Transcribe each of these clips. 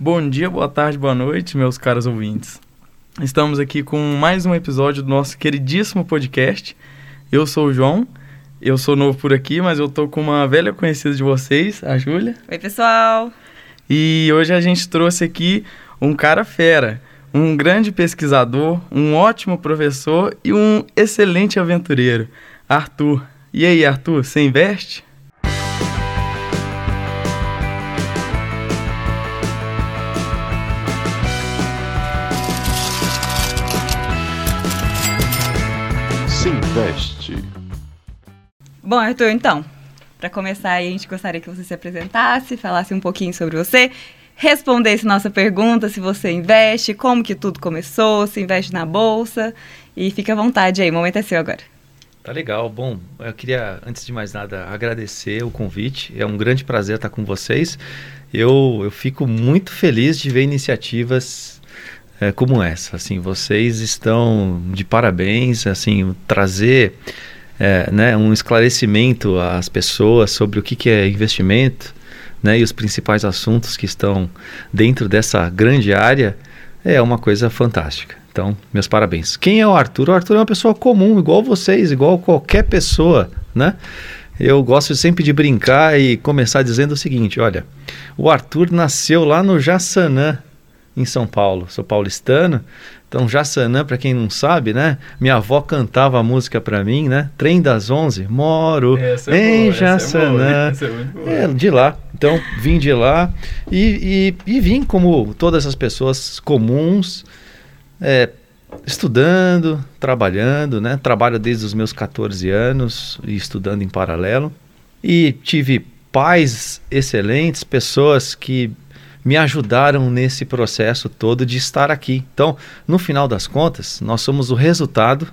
Bom dia, boa tarde, boa noite, meus caros ouvintes. Estamos aqui com mais um episódio do nosso queridíssimo podcast. Eu sou o João, eu sou novo por aqui, mas eu tô com uma velha conhecida de vocês, a Júlia. Oi, pessoal! E hoje a gente trouxe aqui um cara fera, um grande pesquisador, um ótimo professor e um excelente aventureiro, Arthur. E aí, Arthur, você investe? Bom, Arthur, então, para começar a gente gostaria que você se apresentasse, falasse um pouquinho sobre você, respondesse nossa pergunta, se você investe, como que tudo começou, se investe na bolsa, e fique à vontade aí, o momento é seu agora. Tá legal. Bom, eu queria, antes de mais nada, agradecer o convite. É um grande prazer estar com vocês. Eu, eu fico muito feliz de ver iniciativas é, como essa. Assim, vocês estão de parabéns. Assim, trazer é, né, um esclarecimento às pessoas sobre o que, que é investimento né, e os principais assuntos que estão dentro dessa grande área é uma coisa fantástica. Então, meus parabéns. Quem é o Arthur? O Arthur é uma pessoa comum, igual vocês, igual qualquer pessoa, né? Eu gosto sempre de brincar e começar dizendo o seguinte: olha, o Arthur nasceu lá no Jaçanã, em São Paulo. Sou paulistano. Então, Jaçanã, para quem não sabe, né? Minha avó cantava a música para mim, né? Trem das Onze, moro essa é em boa, Jaçanã. É, é, de lá. Então, vim de lá e, e, e vim como todas as pessoas comuns, é, estudando, trabalhando, né? Trabalho desde os meus 14 anos e estudando em paralelo. E tive pais excelentes, pessoas que me ajudaram nesse processo todo de estar aqui. Então, no final das contas, nós somos o resultado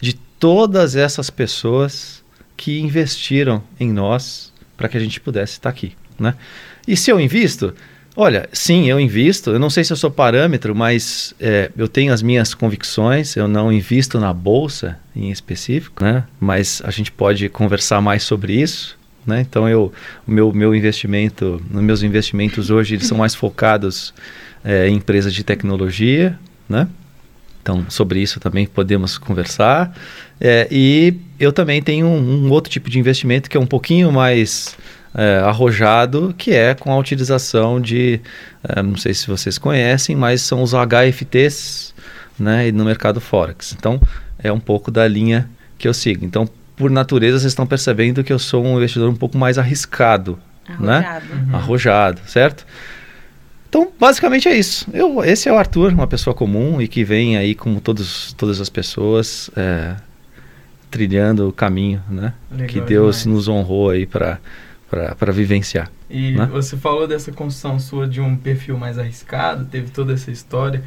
de todas essas pessoas que investiram em nós para que a gente pudesse estar aqui, né? E se eu invisto, olha, sim, eu invisto. Eu não sei se eu sou parâmetro, mas é, eu tenho as minhas convicções. Eu não invisto na bolsa em específico, né? Mas a gente pode conversar mais sobre isso. Né? Então eu, meu, meu investimento, meus investimentos hoje eles são mais focados é, em empresas de tecnologia, né? Então sobre isso também podemos conversar. É, e eu também tenho um, um, outro tipo de investimento que é um pouquinho mais é, arrojado, que é com a utilização de, é, não sei se vocês conhecem, mas são os HFTs, né? No mercado forex. Então é um pouco da linha que eu sigo. Então por natureza, vocês estão percebendo que eu sou um investidor um pouco mais arriscado. Arrojado. Né? Uhum. Arrojado, certo? Então, basicamente é isso. Eu, esse é o Arthur, uma pessoa comum e que vem aí, como todos, todas as pessoas, é, trilhando o caminho né? Legal, que Deus demais. nos honrou aí para para vivenciar. E né? você falou dessa construção sua de um perfil mais arriscado, teve toda essa história.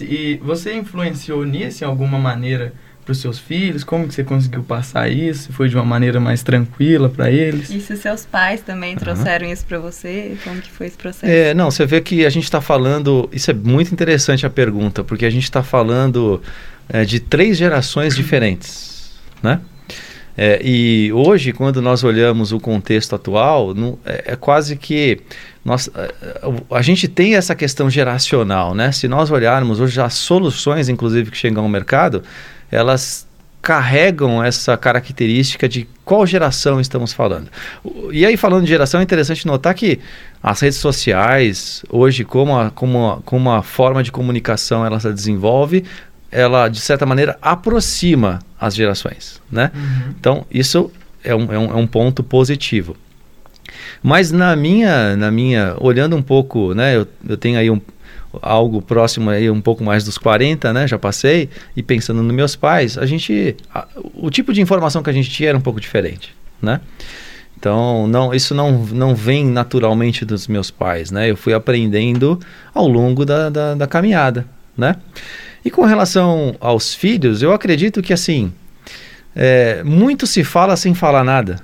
E você influenciou nisso em alguma maneira para os seus filhos? Como que você conseguiu passar isso? Foi de uma maneira mais tranquila para eles? E se seus pais também trouxeram uhum. isso para você? Como que foi esse processo? É, não, você vê que a gente está falando... Isso é muito interessante a pergunta, porque a gente está falando é, de três gerações diferentes, né? É, e hoje, quando nós olhamos o contexto atual, não, é, é, quase que nós, a, é, a, gente tem essa questão geracional, né? Se nós olharmos hoje as soluções, inclusive, que chegam ao mercado, elas carregam essa característica de qual geração estamos falando. E aí, falando de geração, é interessante notar que as redes sociais, hoje, como a, como a, como a forma de comunicação ela se desenvolve, ela, de certa maneira, aproxima as gerações. Né? Uhum. Então, isso é um, é, um, é um ponto positivo. Mas na minha, na minha, olhando um pouco, né, eu, eu tenho aí um, algo próximo aí um pouco mais dos 40, né? Já passei e pensando nos meus pais, a gente a, o tipo de informação que a gente tinha era um pouco diferente, né? Então, não, isso não, não vem naturalmente dos meus pais, né? Eu fui aprendendo ao longo da, da, da caminhada, né? E com relação aos filhos, eu acredito que, assim, é, muito se fala sem falar nada,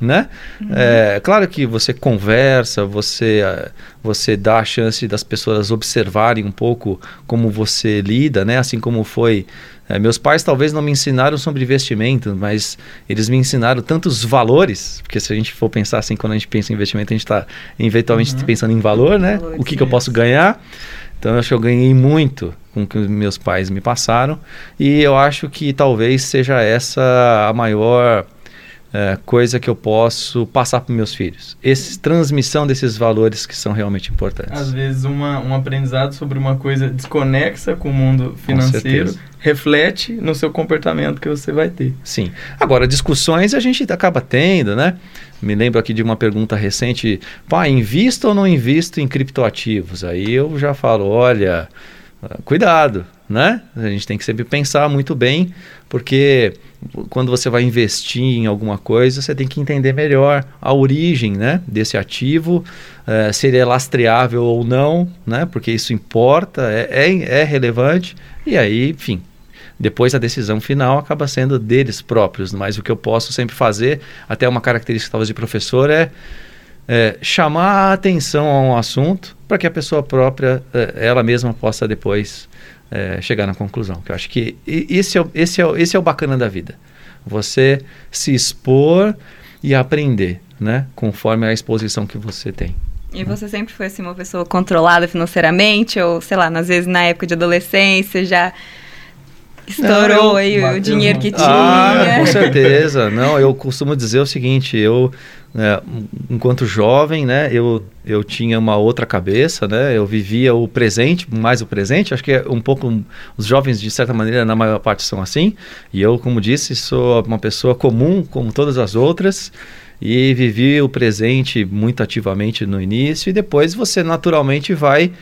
né? Uhum. É claro que você conversa, você eh, você dá a chance das pessoas observarem um pouco como você lida, né? Assim como foi é, meus pais talvez não me ensinaram sobre investimento, mas eles me ensinaram tantos valores, porque se a gente for pensar assim, quando a gente pensa em investimento, a gente está eventualmente uhum. pensando em valor, né? Valores, o que, que eu posso ganhar. Então eu acho que eu ganhei muito com o que meus pais me passaram e eu acho que talvez seja essa a maior é, coisa que eu posso passar para meus filhos. Esse, transmissão desses valores que são realmente importantes. Às vezes, uma, um aprendizado sobre uma coisa desconexa com o mundo financeiro reflete no seu comportamento que você vai ter. Sim. Agora, discussões a gente acaba tendo, né? Me lembro aqui de uma pergunta recente: pá, invisto ou não invisto em criptoativos? Aí eu já falo: olha, cuidado, né? A gente tem que sempre pensar muito bem, porque quando você vai investir em alguma coisa, você tem que entender melhor a origem né, desse ativo, uh, se ele é lastreável ou não, né, porque isso importa, é, é, é relevante, e aí, enfim, depois a decisão final acaba sendo deles próprios, mas o que eu posso sempre fazer, até uma característica talvez de professor, é, é chamar a atenção a um assunto para que a pessoa própria, é, ela mesma possa depois é, chegar na conclusão. Que eu acho que esse é, esse, é, esse é o bacana da vida. Você se expor e aprender, né? Conforme a exposição que você tem. E você sempre foi assim uma pessoa controlada financeiramente ou sei lá, às vezes na época de adolescência já estourou não, aí o dinheiro que tinha. Ah, com certeza. Não, eu costumo dizer o seguinte, eu é, enquanto jovem, né, eu, eu tinha uma outra cabeça, né, eu vivia o presente, mais o presente, acho que é um pouco, os jovens de certa maneira, na maior parte são assim, e eu, como disse, sou uma pessoa comum, como todas as outras, e vivi o presente muito ativamente no início, e depois você naturalmente vai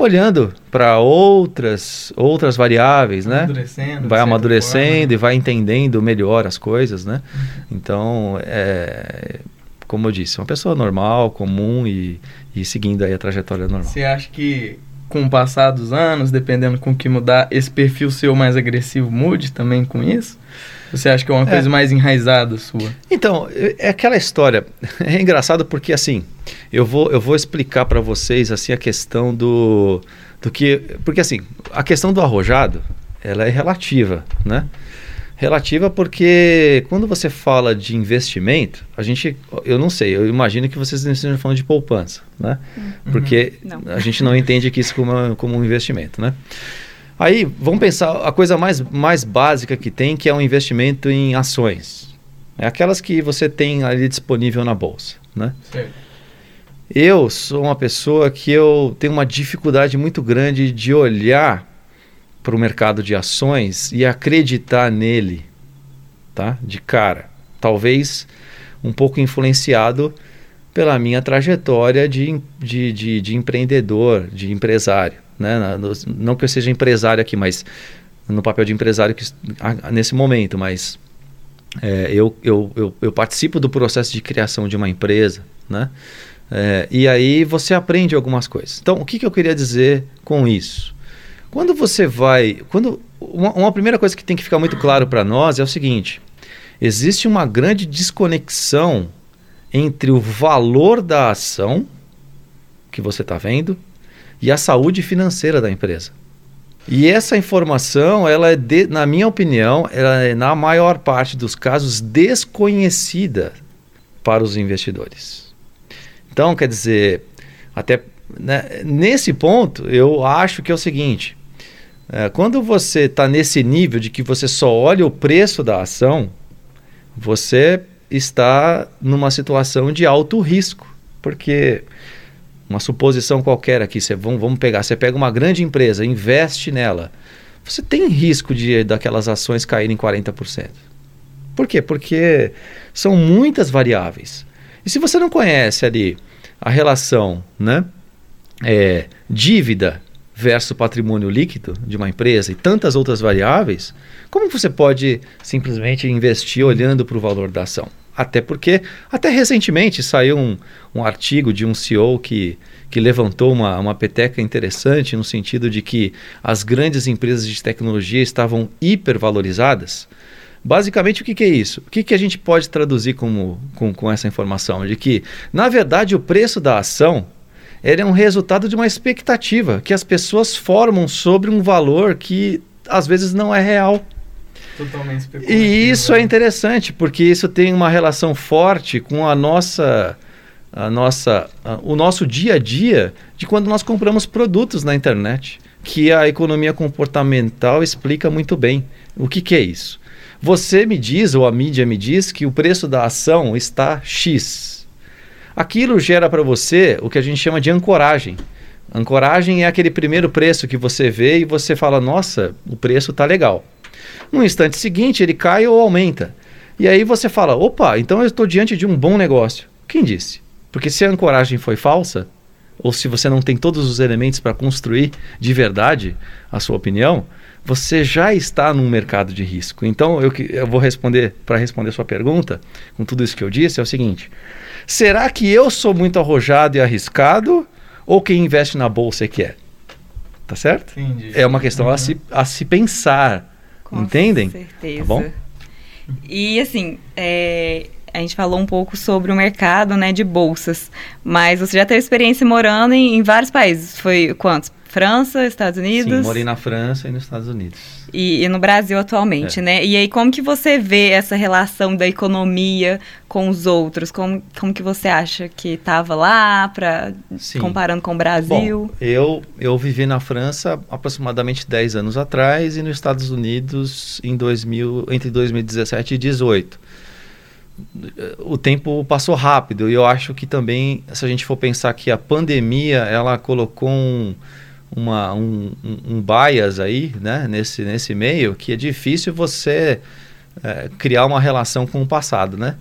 olhando para outras outras variáveis, né? Amadurecendo, vai amadurecendo forma, e vai entendendo melhor as coisas, né? Então, é, como eu disse, uma pessoa normal, comum e, e seguindo aí a trajetória normal. Você acha que com o passar dos anos, dependendo com o que mudar, esse perfil seu mais agressivo mude também com isso? Você acha que é uma é. coisa mais enraizada sua? Então, é, é aquela história. É engraçado porque assim, eu vou, eu vou explicar para vocês assim a questão do do que, porque assim, a questão do arrojado, ela é relativa, né? Relativa porque quando você fala de investimento, a gente, eu não sei, eu imagino que vocês estejam falando de poupança, né? Uhum. Porque a gente não entende que isso como, como um investimento, né? Aí, vamos pensar a coisa mais, mais básica que tem, que é um investimento em ações. É aquelas que você tem ali disponível na bolsa, né? Certo. Eu sou uma pessoa que eu tenho uma dificuldade muito grande de olhar para o mercado de ações e acreditar nele, tá? De cara. Talvez um pouco influenciado pela minha trajetória de, de, de, de empreendedor, de empresário né? Não que eu seja empresário aqui, mas no papel de empresário que, nesse momento, mas é, eu, eu, eu, eu, participo do processo de criação de uma empresa, né? É, e aí você aprende algumas coisas. Então, o que, que eu queria dizer com isso? Quando você vai, quando uma, uma primeira coisa que tem que ficar muito claro para nós é o seguinte: existe uma grande desconexão entre o valor da ação que você está vendo e a saúde financeira da empresa. E essa informação, ela é, de, na minha opinião, ela é na maior parte dos casos desconhecida para os investidores. Então, quer dizer, até né, nesse ponto, eu acho que é o seguinte: é, quando você está nesse nível de que você só olha o preço da ação, você está numa situação de alto risco, porque uma suposição qualquer aqui, você, vamos, vamos pegar, você pega uma grande empresa, investe nela, você tem risco de daquelas ações caírem 40%. Por quê? Porque são muitas variáveis. E se você não conhece ali a relação, né, é, dívida versus patrimônio líquido de uma empresa e tantas outras variáveis, como você pode simplesmente investir olhando para o valor da ação? Até porque, até recentemente, saiu um, um artigo de um CEO que, que levantou uma, uma peteca interessante no sentido de que as grandes empresas de tecnologia estavam hipervalorizadas Basicamente, o que, que é isso? O que, que a gente pode traduzir como, com, com essa informação? De que, na verdade, o preço da ação ele é um resultado de uma expectativa que as pessoas formam sobre um valor que às vezes não é real. Totalmente E isso é né? interessante, porque isso tem uma relação forte com a nossa a nossa, a, o nosso dia a dia de quando nós compramos produtos na internet, que a economia comportamental explica muito bem. O que, que é isso? Você me diz, ou a mídia me diz, que o preço da ação está X. Aquilo gera para você o que a gente chama de ancoragem. Ancoragem é aquele primeiro preço que você vê e você fala: nossa, o preço está legal. No instante seguinte, ele cai ou aumenta. E aí você fala: opa, então eu estou diante de um bom negócio. Quem disse? Porque se a ancoragem foi falsa, ou se você não tem todos os elementos para construir de verdade a sua opinião, você já está num mercado de risco. Então, eu, eu vou responder, para responder sua pergunta, com tudo isso que eu disse, é o seguinte: será que eu sou muito arrojado e arriscado, ou quem investe na bolsa é que é? Tá certo? Entendi. É uma questão uhum. a, se, a se pensar. Com entendem? certeza. Tá bom? E assim, é, a gente falou um pouco sobre o mercado né, de bolsas, mas você já teve experiência morando em, em vários países. Foi quantos? França, Estados Unidos? Sim, morei na França e nos Estados Unidos. E, e no Brasil atualmente, é. né? E aí, como que você vê essa relação da economia com os outros? Como, como que você acha que estava lá, pra, comparando com o Brasil? Bom, eu, eu vivi na França aproximadamente 10 anos atrás e nos Estados Unidos em 2000, entre 2017 e 2018 o tempo passou rápido e eu acho que também se a gente for pensar que a pandemia ela colocou um, uma, um, um bias aí né, nesse, nesse meio que é difícil você é, criar uma relação com o passado né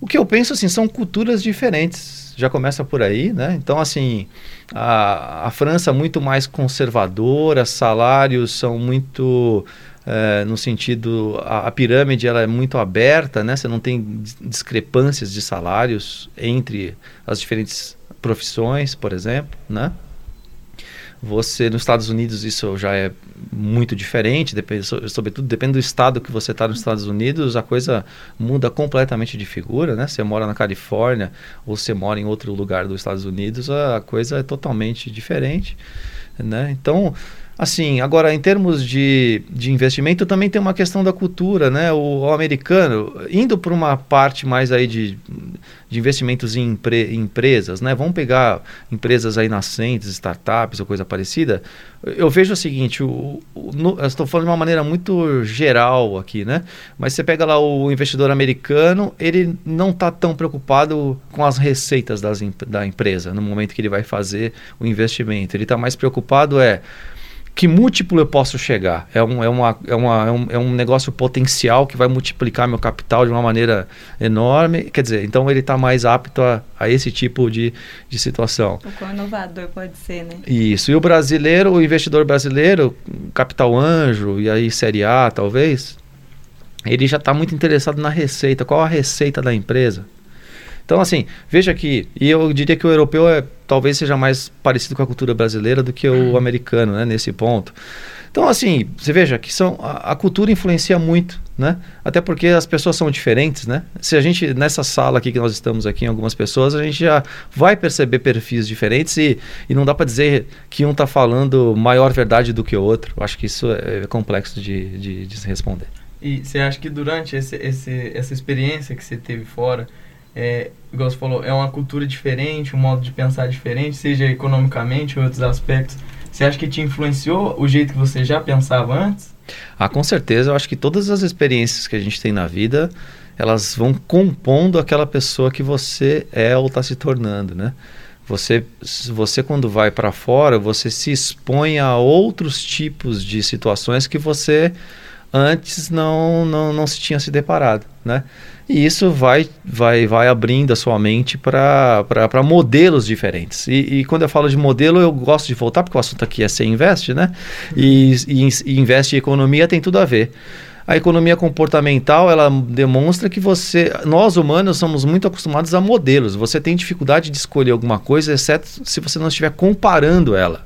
o que eu penso assim são culturas diferentes já começa por aí né então assim a, a França muito mais conservadora salários são muito é, no sentido a, a, pirâmide ela é muito aberta, né? Você não tem discrepâncias de salários entre as diferentes profissões, por exemplo, né? Você nos Estados Unidos isso já é muito diferente, depende, sobretudo depende do estado que você está nos Estados Unidos, a coisa muda completamente de figura, né? Você mora na Califórnia ou você mora em outro lugar dos Estados Unidos, a coisa é totalmente diferente, né? Então Assim, agora em termos de, de investimento também tem uma questão da cultura, né? O, o americano, indo para uma parte mais aí de, de investimentos em, empre, em, empresas, né? Vamos pegar empresas aí nascentes, startups ou coisa parecida. Eu vejo o seguinte, o, o no, estou falando de uma maneira muito geral aqui, né? Mas você pega lá o investidor americano, ele não está tão preocupado com as receitas das, da empresa no momento que ele vai fazer o investimento. Ele está mais preocupado é que múltiplo eu posso chegar? É um, é, uma, é, uma, é, um, é um negócio potencial que vai multiplicar meu capital de uma maneira enorme. Quer dizer, então ele está mais apto a, a esse tipo de, de situação. O quão inovador pode ser, né? Isso. E o brasileiro, o investidor brasileiro, capital anjo, e aí série A talvez, ele já está muito interessado na receita. Qual a receita da empresa? Então, assim, veja que, e eu diria que o europeu é, talvez seja mais parecido com a cultura brasileira do que o uhum. americano, né, nesse ponto. Então, assim, você veja que são, a, a, cultura influencia muito, né? Até porque as pessoas são diferentes, né? Se a gente, nessa sala aqui que nós estamos aqui, em algumas pessoas, a gente já vai perceber perfis diferentes e, e não dá para dizer que um está falando maior verdade do que o outro. Eu acho que isso é, é complexo de, de, de se responder. E você acha que durante esse, esse, essa experiência que você teve fora, é, igual você falou, é uma cultura diferente, um modo de pensar diferente, seja economicamente ou outros aspectos. Você acha que te influenciou o jeito que você já pensava antes? Ah, com certeza. Eu acho que todas as experiências que a gente tem na vida, elas vão compondo aquela pessoa que você é ou está se tornando, né? Você, você quando vai para fora, você se expõe a outros tipos de situações que você antes não, não, não se tinha se deparado, né? E isso vai, vai, vai abrindo a sua mente para modelos diferentes. E, e, quando eu falo de modelo, eu gosto de voltar, porque o assunto aqui é ser investe, né? E, e, e investe em economia tem tudo a ver. A economia comportamental, ela demonstra que você, nós humanos somos muito acostumados a modelos. Você tem dificuldade de escolher alguma coisa, exceto se você não estiver comparando ela.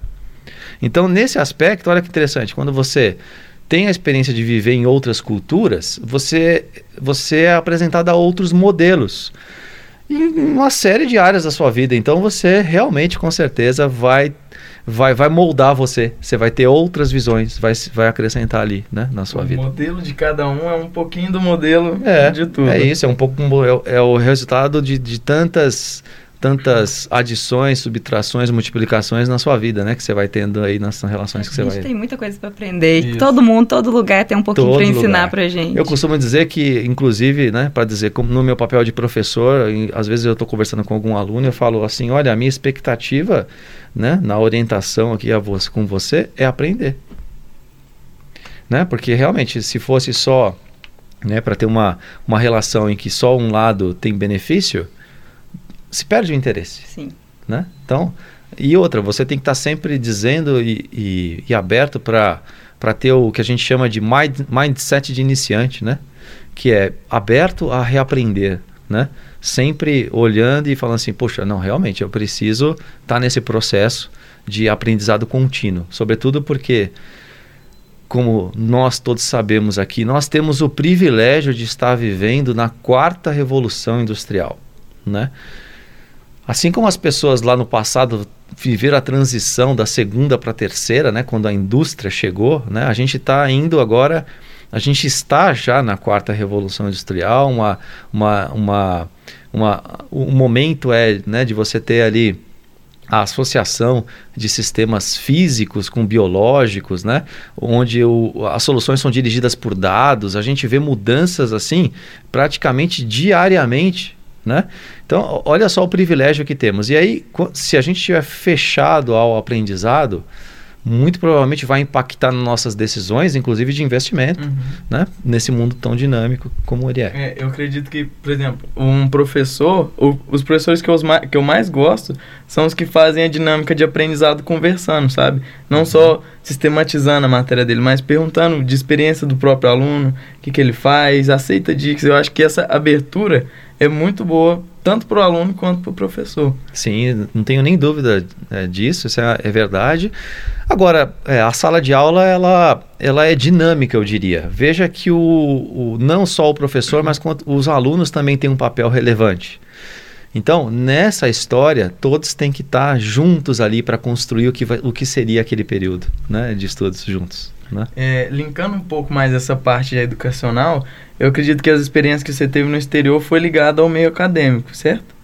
Então, nesse aspecto, olha que interessante, quando você tem a experiência de viver em outras culturas, você, você é apresentado a outros modelos em uma série de áreas da sua vida. Então você realmente, com certeza, vai vai, vai moldar você. Você vai ter outras visões, vai, vai acrescentar ali, né, na sua o vida. O modelo de cada um é um pouquinho do modelo é, de tudo. É isso, é um pouco é, é o resultado de, de tantas tantas adições, subtrações, multiplicações na sua vida, né? Que você vai tendo aí nas relações que você vai. A gente tem muita coisa para aprender. Isso. Todo mundo, todo lugar tem um pouquinho para ensinar para gente. Eu costumo dizer que, inclusive, né, para dizer, como no meu papel de professor, às vezes eu estou conversando com algum aluno, eu falo assim, olha, a minha expectativa, né, na orientação aqui a você, com você é aprender, né? Porque realmente, se fosse só, né, para ter uma uma relação em que só um lado tem benefício se perde o interesse. Sim. Né? Então, e outra, você tem que estar sempre dizendo e, e, e aberto para ter o que a gente chama de mind, mindset de iniciante, né? Que é aberto a reaprender, né? Sempre olhando e falando assim, poxa, não, realmente eu preciso estar tá nesse processo de aprendizado contínuo, sobretudo porque como nós todos sabemos aqui, nós temos o privilégio de estar vivendo na quarta revolução industrial, né? Assim como as pessoas lá no passado viveram a transição da segunda para a terceira, né, quando a indústria chegou, né, a gente está indo agora, a gente está já na quarta revolução industrial, uma, uma, uma, uma, o momento é né, de você ter ali a associação de sistemas físicos com biológicos, né? onde o, as soluções são dirigidas por dados, a gente vê mudanças assim praticamente diariamente né? Então, olha só o privilégio que temos. E aí, se a gente estiver fechado ao aprendizado, muito provavelmente vai impactar nas nossas decisões, inclusive de investimento, uhum. né? nesse mundo tão dinâmico como ele é. é. Eu acredito que, por exemplo, um professor, o, os professores que eu, que eu mais gosto são os que fazem a dinâmica de aprendizado conversando, sabe? Não uhum. só sistematizando a matéria dele, mas perguntando de experiência do próprio aluno, o que, que ele faz, aceita dicas. Eu acho que essa abertura é muito boa, tanto para o aluno quanto para o professor. Sim, não tenho nem dúvida é, disso, isso é, é verdade. Agora, é, a sala de aula ela, ela é dinâmica, eu diria. Veja que o, o não só o professor, mas os alunos também têm um papel relevante. Então, nessa história, todos têm que estar juntos ali para construir o que, vai, o que seria aquele período né, de estudos juntos. Né? É, linkando um pouco mais essa parte educacional, eu acredito que as experiências que você teve no exterior foi ligada ao meio acadêmico, certo?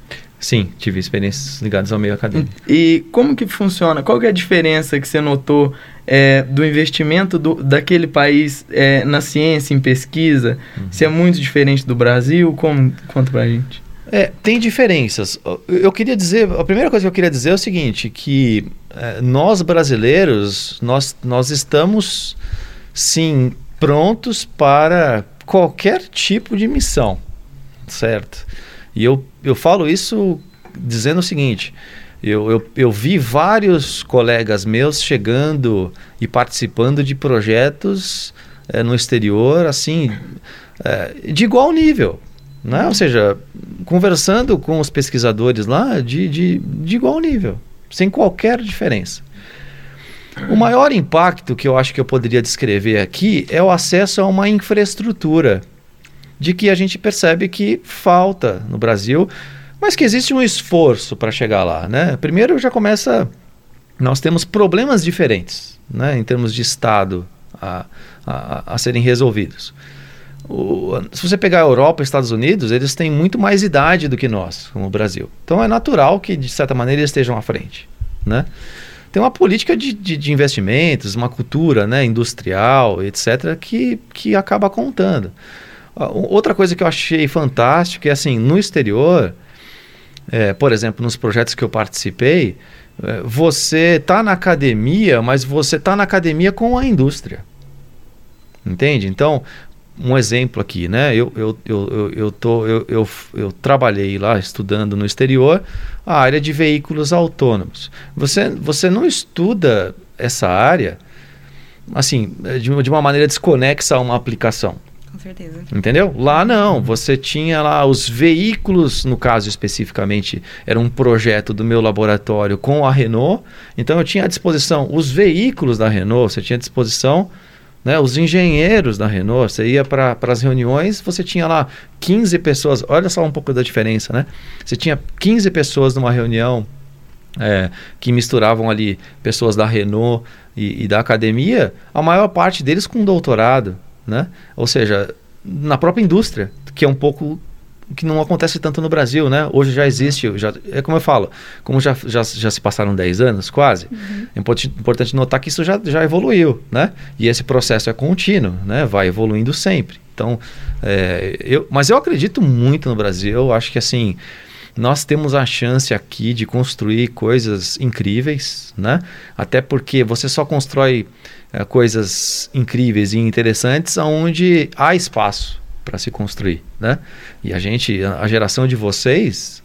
Sim, tive experiências ligadas ao meio acadêmico. E como que funciona? Qual que é a diferença que você notou é, do investimento do, daquele país é, na ciência, em pesquisa? Uhum. Se é muito diferente do Brasil? Como, conta pra gente. É, tem diferenças. Eu queria dizer, a primeira coisa que eu queria dizer é o seguinte, que é, nós brasileiros, nós, nós estamos, sim, prontos para qualquer tipo de missão, certo? E eu, eu falo isso dizendo o seguinte: eu, eu, eu vi vários colegas meus chegando e participando de projetos é, no exterior, assim, é, de igual nível. Né? Ou seja, conversando com os pesquisadores lá de, de, de igual nível, sem qualquer diferença. O maior impacto que eu acho que eu poderia descrever aqui é o acesso a uma infraestrutura de que a gente percebe que falta no Brasil, mas que existe um esforço para chegar lá. Né? Primeiro já começa. Nós temos problemas diferentes né, em termos de Estado a, a, a serem resolvidos. O, se você pegar a Europa e Estados Unidos, eles têm muito mais idade do que nós, como o Brasil. Então é natural que, de certa maneira, eles estejam à frente. Né? Tem uma política de, de, de investimentos, uma cultura né, industrial, etc., que, que acaba contando. Outra coisa que eu achei fantástica é assim, no exterior, é, por exemplo, nos projetos que eu participei, é, você está na academia, mas você está na academia com a indústria. Entende? Então, um exemplo aqui, né? Eu, eu, eu, eu, tô, eu, eu, eu trabalhei lá estudando no exterior a área de veículos autônomos. Você, você não estuda essa área assim de uma, de uma maneira desconexa a uma aplicação. Com certeza. Entendeu? Lá não, você tinha lá os veículos, no caso especificamente, era um projeto do meu laboratório com a Renault. Então eu tinha à disposição os veículos da Renault, você tinha à disposição Né? Os engenheiros da Renault, você ia para as reuniões, você tinha lá 15 pessoas. Olha só um pouco da diferença, né? Você tinha 15 pessoas numa reunião é, que misturavam ali pessoas da Renault e, e, da academia, a maior parte deles com doutorado, né? Ou seja, na própria indústria, que é um pouco que não acontece tanto no Brasil, né? Hoje já existe, já, é como eu falo, como já, já, já se passaram 10 anos quase, uhum. é importante notar que isso já, já evoluiu, né? E esse processo é contínuo, né? Vai evoluindo sempre. Então, é, eu, mas eu acredito muito no Brasil, eu acho que assim, nós temos a chance aqui de construir coisas incríveis, né? Até porque você só constrói é, coisas incríveis e interessantes onde há espaço para se construir, né? E a gente, a geração de vocês,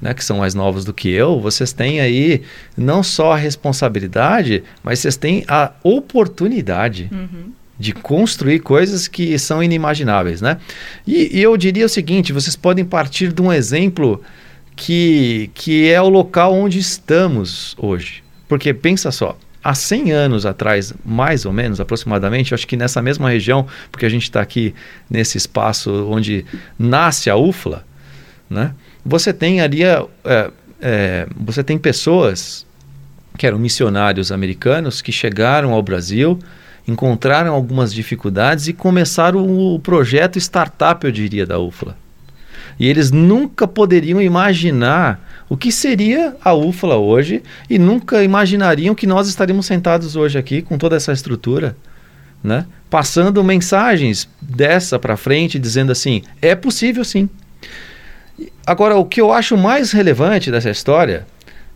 né, que são mais novos do que eu, vocês têm aí não só a responsabilidade, mas vocês têm a oportunidade uhum. de construir coisas que são inimagináveis, né? E, e, eu diria o seguinte: vocês podem partir de um exemplo que, que é o local onde estamos hoje, porque pensa só há 100 anos atrás, mais ou menos, aproximadamente, acho que nessa mesma região, porque a gente está aqui nesse espaço onde nasce a UFLA, né? você tem ali, é, é, você tem pessoas que eram missionários americanos que chegaram ao Brasil, encontraram algumas dificuldades e começaram o projeto startup, eu diria, da UFLA. E eles nunca poderiam imaginar o que seria a UFLA hoje e nunca imaginariam que nós estaríamos sentados hoje aqui com toda essa estrutura, né? Passando mensagens dessa para frente, dizendo assim: é possível sim. Agora, o que eu acho mais relevante dessa história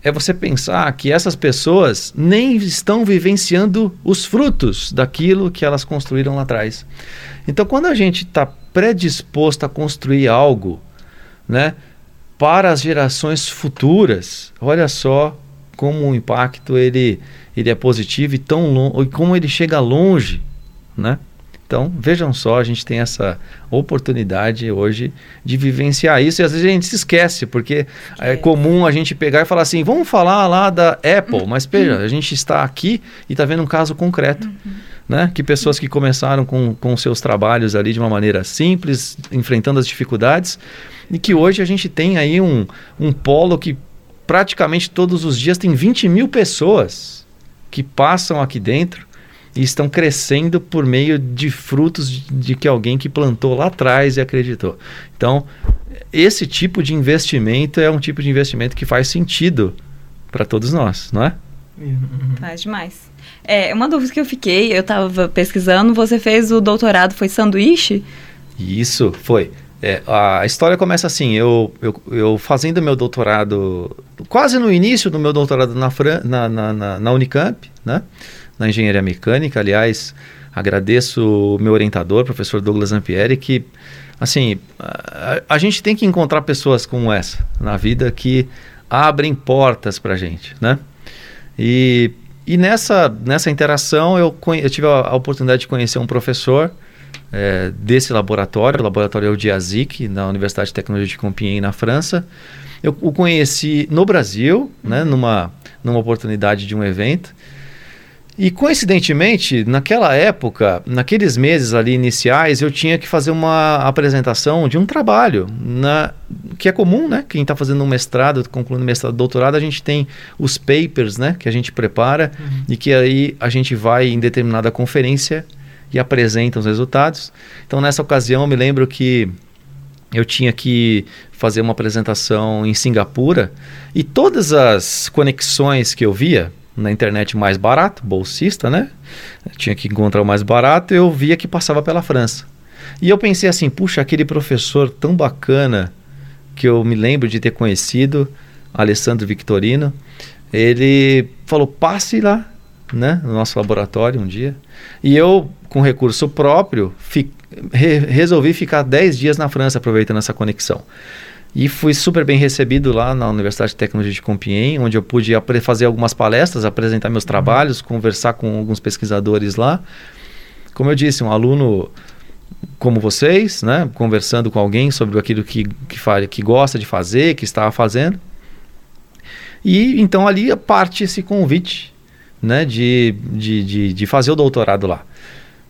é você pensar que essas pessoas nem estão vivenciando os frutos daquilo que elas construíram lá atrás. Então, quando a gente está predisposto a construir algo, né? Para as gerações futuras. Olha só como o impacto ele, ele é positivo e tão longe, como ele chega longe, né? Então, vejam só, a gente tem essa oportunidade hoje de vivenciar isso e às vezes a gente se esquece, porque é, é comum a gente pegar e falar assim, vamos falar lá da Apple, mas veja, a gente está aqui e está vendo um caso concreto. Uhum. Né? Que pessoas que começaram com, com seus trabalhos ali de uma maneira simples, enfrentando as dificuldades, e que hoje a gente tem aí um, um polo que praticamente todos os dias tem 20 mil pessoas que passam aqui dentro e estão crescendo por meio de frutos de, de que alguém que plantou lá atrás e acreditou. Então, esse tipo de investimento é um tipo de investimento que faz sentido para todos nós, não é? Faz demais. É, uma dúvida que eu fiquei, eu estava pesquisando, você fez o doutorado, foi sanduíche? Isso, foi. É, a história começa assim, eu, eu, eu, fazendo meu doutorado, quase no início do meu doutorado na, Fran, na, na, na, Unicamp, né? na engenharia mecânica, aliás, agradeço o meu orientador, professor Douglas Ampieri, que, assim, a, a gente tem que encontrar pessoas como essa na vida que abrem portas para a gente, né? E, e nessa, nessa interação eu, eu tive a, a oportunidade de conhecer um professor é, desse laboratório, o laboratório Eudiazic, na Universidade de Tecnologia de Compiègne, na França. Eu o conheci no Brasil, né, numa, numa oportunidade de um evento. E coincidentemente, naquela época, naqueles meses ali iniciais, eu tinha que fazer uma apresentação de um trabalho, na, que é comum, né? Quem está fazendo um mestrado, concluindo mestrado, doutorado, a gente tem os papers, né? Que a gente prepara uhum. e que aí a gente vai em determinada conferência e apresenta os resultados. Então, nessa ocasião, eu me lembro que eu tinha que fazer uma apresentação em Singapura e todas as conexões que eu via na internet mais barato, bolsista, né? Eu tinha que encontrar o mais barato, eu via que passava pela França. E eu pensei assim, puxa, aquele professor tão bacana que eu me lembro de ter conhecido, Alessandro Victorino, ele falou: passe lá, né, no nosso laboratório um dia. E eu, com recurso próprio, fi, re, resolvi ficar 10 dias na França aproveitando essa conexão. E fui super bem recebido lá na Universidade de Tecnologia de Compiègne, onde eu pude fazer algumas palestras, apresentar meus trabalhos, conversar com alguns pesquisadores lá. Como eu disse, um aluno como vocês, né, conversando com alguém sobre aquilo que, que, que gosta de fazer, que estava fazendo. E então ali parte esse convite né, de, de, de, de fazer o doutorado lá.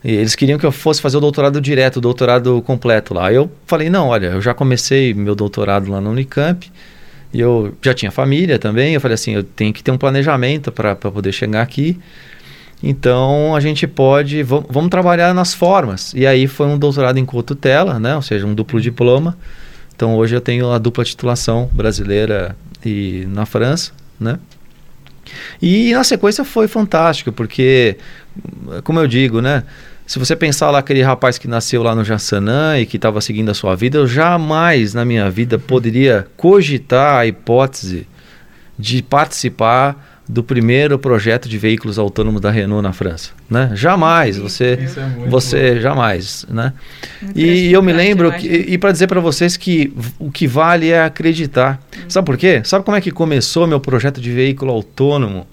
E eles queriam que eu fosse fazer o doutorado direto, o doutorado completo lá. Eu falei, não, olha, eu já comecei meu doutorado lá na Unicamp, e eu já tinha família também. Eu falei assim, eu tenho que ter um planejamento para poder chegar aqui. Então a gente pode, vamos, vamos trabalhar nas formas. E aí foi um doutorado em cotutela, né? Ou seja, um duplo diploma. Então hoje eu tenho a dupla titulação brasileira e na França, né? E na sequência foi fantástico, porque, como eu digo, né? Se você pensar lá aquele rapaz que nasceu lá no Jassanã e que estava seguindo a sua vida, eu jamais na minha vida poderia cogitar a hipótese de participar do primeiro projeto de veículos autônomos da Renault na França, né? Jamais, você, é você bom. jamais, né? e eu me lembro que, e, para dizer para vocês que o que vale é acreditar. Hum. Sabe por quê? Sabe como é que começou meu projeto de veículo autônomo?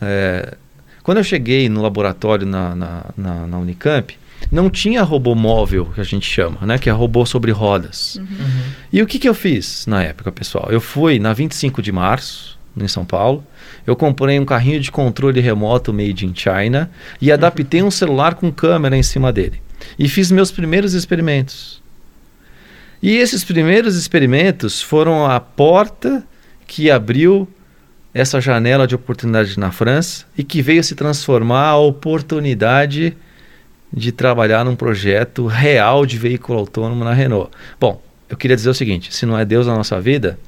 É, quando eu cheguei no laboratório na, na, na, na, Unicamp, não tinha robô móvel, que a gente chama, né? Que é robô sobre rodas. Uhum. Uhum. E o que, que eu fiz na época, pessoal? Eu fui na 25 de março, em São Paulo, eu comprei um carrinho de controle remoto made in China e adaptei um celular com câmera em cima dele. E fiz meus primeiros experimentos. E esses primeiros experimentos foram a porta que abriu essa janela de oportunidade na França e que veio se transformar a oportunidade de trabalhar num projeto real de veículo autônomo na Renault. Bom, eu queria dizer o seguinte: se não é Deus na nossa vida,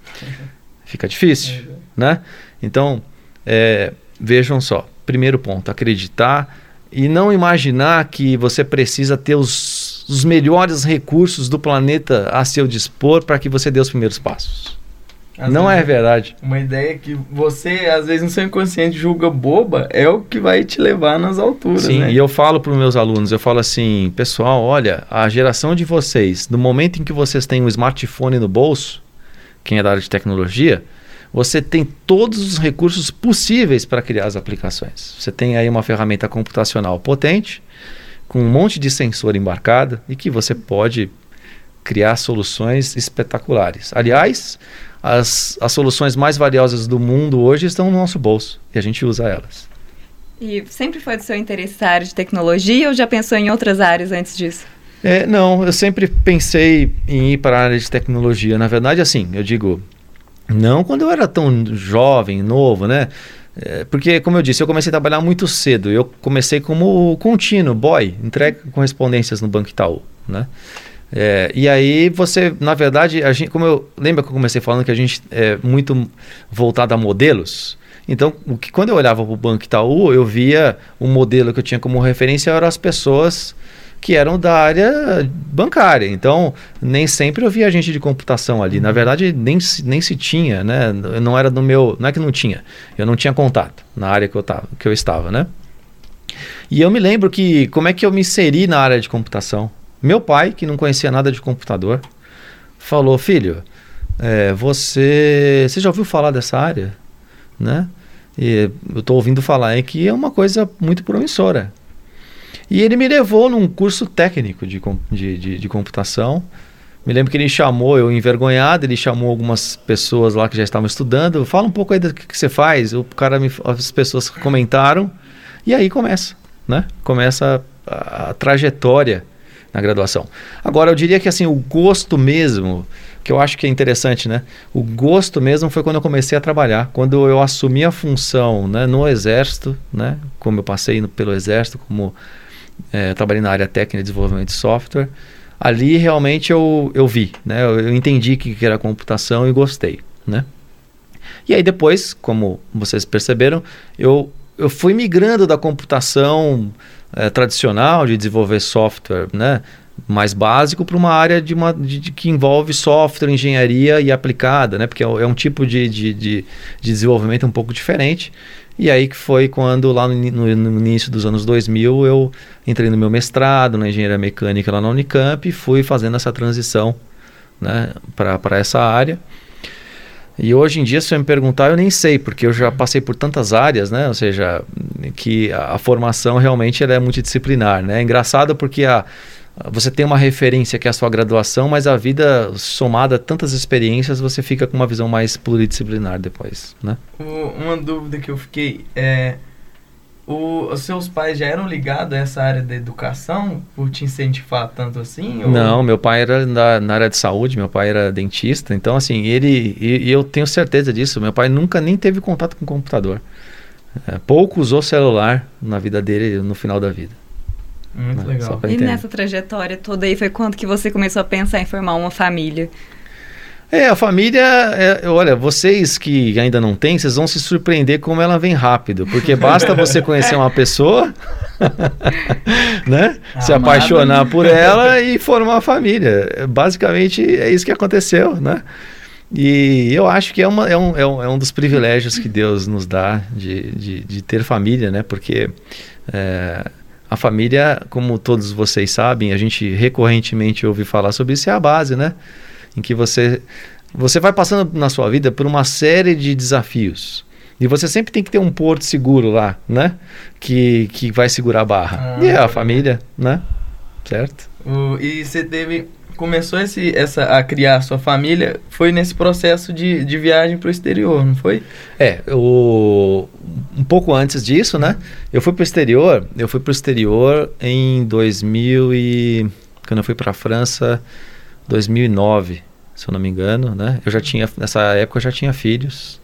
fica difícil, né? Então, é, vejam só: primeiro ponto, acreditar e não imaginar que você precisa ter os, os melhores recursos do planeta a seu dispor para que você dê os primeiros passos. Às não é verdade. Uma ideia que você, às vezes, no seu inconsciente julga boba é o que vai te levar nas alturas. Sim, né? e eu falo para os meus alunos, eu falo assim, pessoal, olha, a geração de vocês, no momento em que vocês têm um smartphone no bolso, quem é da área de tecnologia, você tem todos os recursos possíveis para criar as aplicações. Você tem aí uma ferramenta computacional potente, com um monte de sensor embarcado e que você pode criar soluções espetaculares. Aliás, as, as soluções mais valiosas do mundo hoje estão no nosso bolso e a gente usa elas. E sempre foi do seu interesse essa área de tecnologia ou já pensou em outras áreas antes disso? É, não, eu sempre pensei em ir para a área de tecnologia. Na verdade, assim, eu digo, não quando eu era tão jovem, novo, né? É, porque, como eu disse, eu comecei a trabalhar muito cedo. Eu comecei como contínuo, boy, entrega correspondências no Banco Itaú, né? É, e aí você, na verdade, a gente, como eu lembra que eu comecei falando que a gente é muito voltado a modelos. Então, o que, quando eu olhava para o Banco Itaú, eu via o modelo que eu tinha como referência eram as pessoas que eram da área bancária. Então, nem sempre eu via gente de computação ali. Na verdade, nem, nem se tinha, né? Não era no meu, não é que não tinha. Eu não tinha contato na área que eu tava, que eu estava, né? E eu me lembro que como é que eu me inseri na área de computação? Meu pai, que não conhecia nada de computador, falou: Filho, é, você, você já ouviu falar dessa área? Né? E eu estou ouvindo falar é que é uma coisa muito promissora. E ele me levou num curso técnico de, de, de, de computação. Me lembro que ele chamou, eu envergonhado, ele chamou algumas pessoas lá que já estavam estudando. Fala um pouco aí do que, que você faz. O cara, me, as pessoas comentaram. E aí começa, né? Começa a, a trajetória na graduação. Agora, eu diria que assim, o gosto mesmo, que eu acho que é interessante, né? O gosto mesmo foi quando eu comecei a trabalhar, quando eu assumi a função né, no Exército, né? Como eu passei no, pelo Exército, como é, trabalhei na área técnica de desenvolvimento de software. Ali realmente eu, eu vi, né? Eu, eu entendi que, que era computação e gostei, né? E aí depois, como vocês perceberam, eu, eu fui migrando da computação é, tradicional de desenvolver software, né? mais básico para uma área de uma, de, de, que envolve software, engenharia e aplicada, né? porque é, é um tipo de, de, de, desenvolvimento um pouco diferente. E aí que foi quando, lá no, no, início dos anos 2000, eu entrei no meu mestrado na engenharia mecânica lá na Unicamp e fui fazendo essa transição né, para essa área. E hoje em dia, se você me perguntar, eu nem sei, porque eu já passei por tantas áreas, né? Ou seja, que a, a formação realmente ela é multidisciplinar, né? É engraçado porque a, você tem uma referência que é a sua graduação, mas a vida somada a tantas experiências, você fica com uma visão mais pluridisciplinar depois, né? Uma dúvida que eu fiquei é O, os seus pais já eram ligados a essa área da educação por te incentivar tanto assim? ou- Não, meu pai era na, na área de saúde, meu pai era dentista, então assim, ele, e, e eu tenho certeza disso, meu pai nunca nem teve contato com computador. É, pouco usou celular na vida dele no final da vida. Muito Só legal. E nessa trajetória toda aí foi quando que você começou a pensar em formar uma família? É, a família, é, olha, vocês que ainda não têm, vocês vão se surpreender como ela vem rápido, porque basta você conhecer uma pessoa, né? Se Amado. apaixonar por ela e formar uma família. Basicamente é isso que aconteceu, né? E eu acho que é, uma, é, um, é, um, é um dos privilégios que Deus nos dá de, de, de ter família, né? Porque é, a família, como todos vocês sabem, a gente recorrentemente ouve falar sobre isso, é a base, né? Em que você, você vai passando na sua vida por uma série de desafios. E você sempre tem que ter um porto seguro lá, né? Que, que vai segurar a barra. Ah, e é a legal. família, né? Certo? O- e você teve. Começou esse, essa, a criar a sua família, foi nesse processo de, de viagem para o exterior, não foi? É, o, um pouco antes disso, né? Eu fui pro exterior, eu fui pro exterior em 2000 e quando eu fui para a França, 2009, se eu não me engano, né? Eu já tinha nessa época eu já tinha filhos.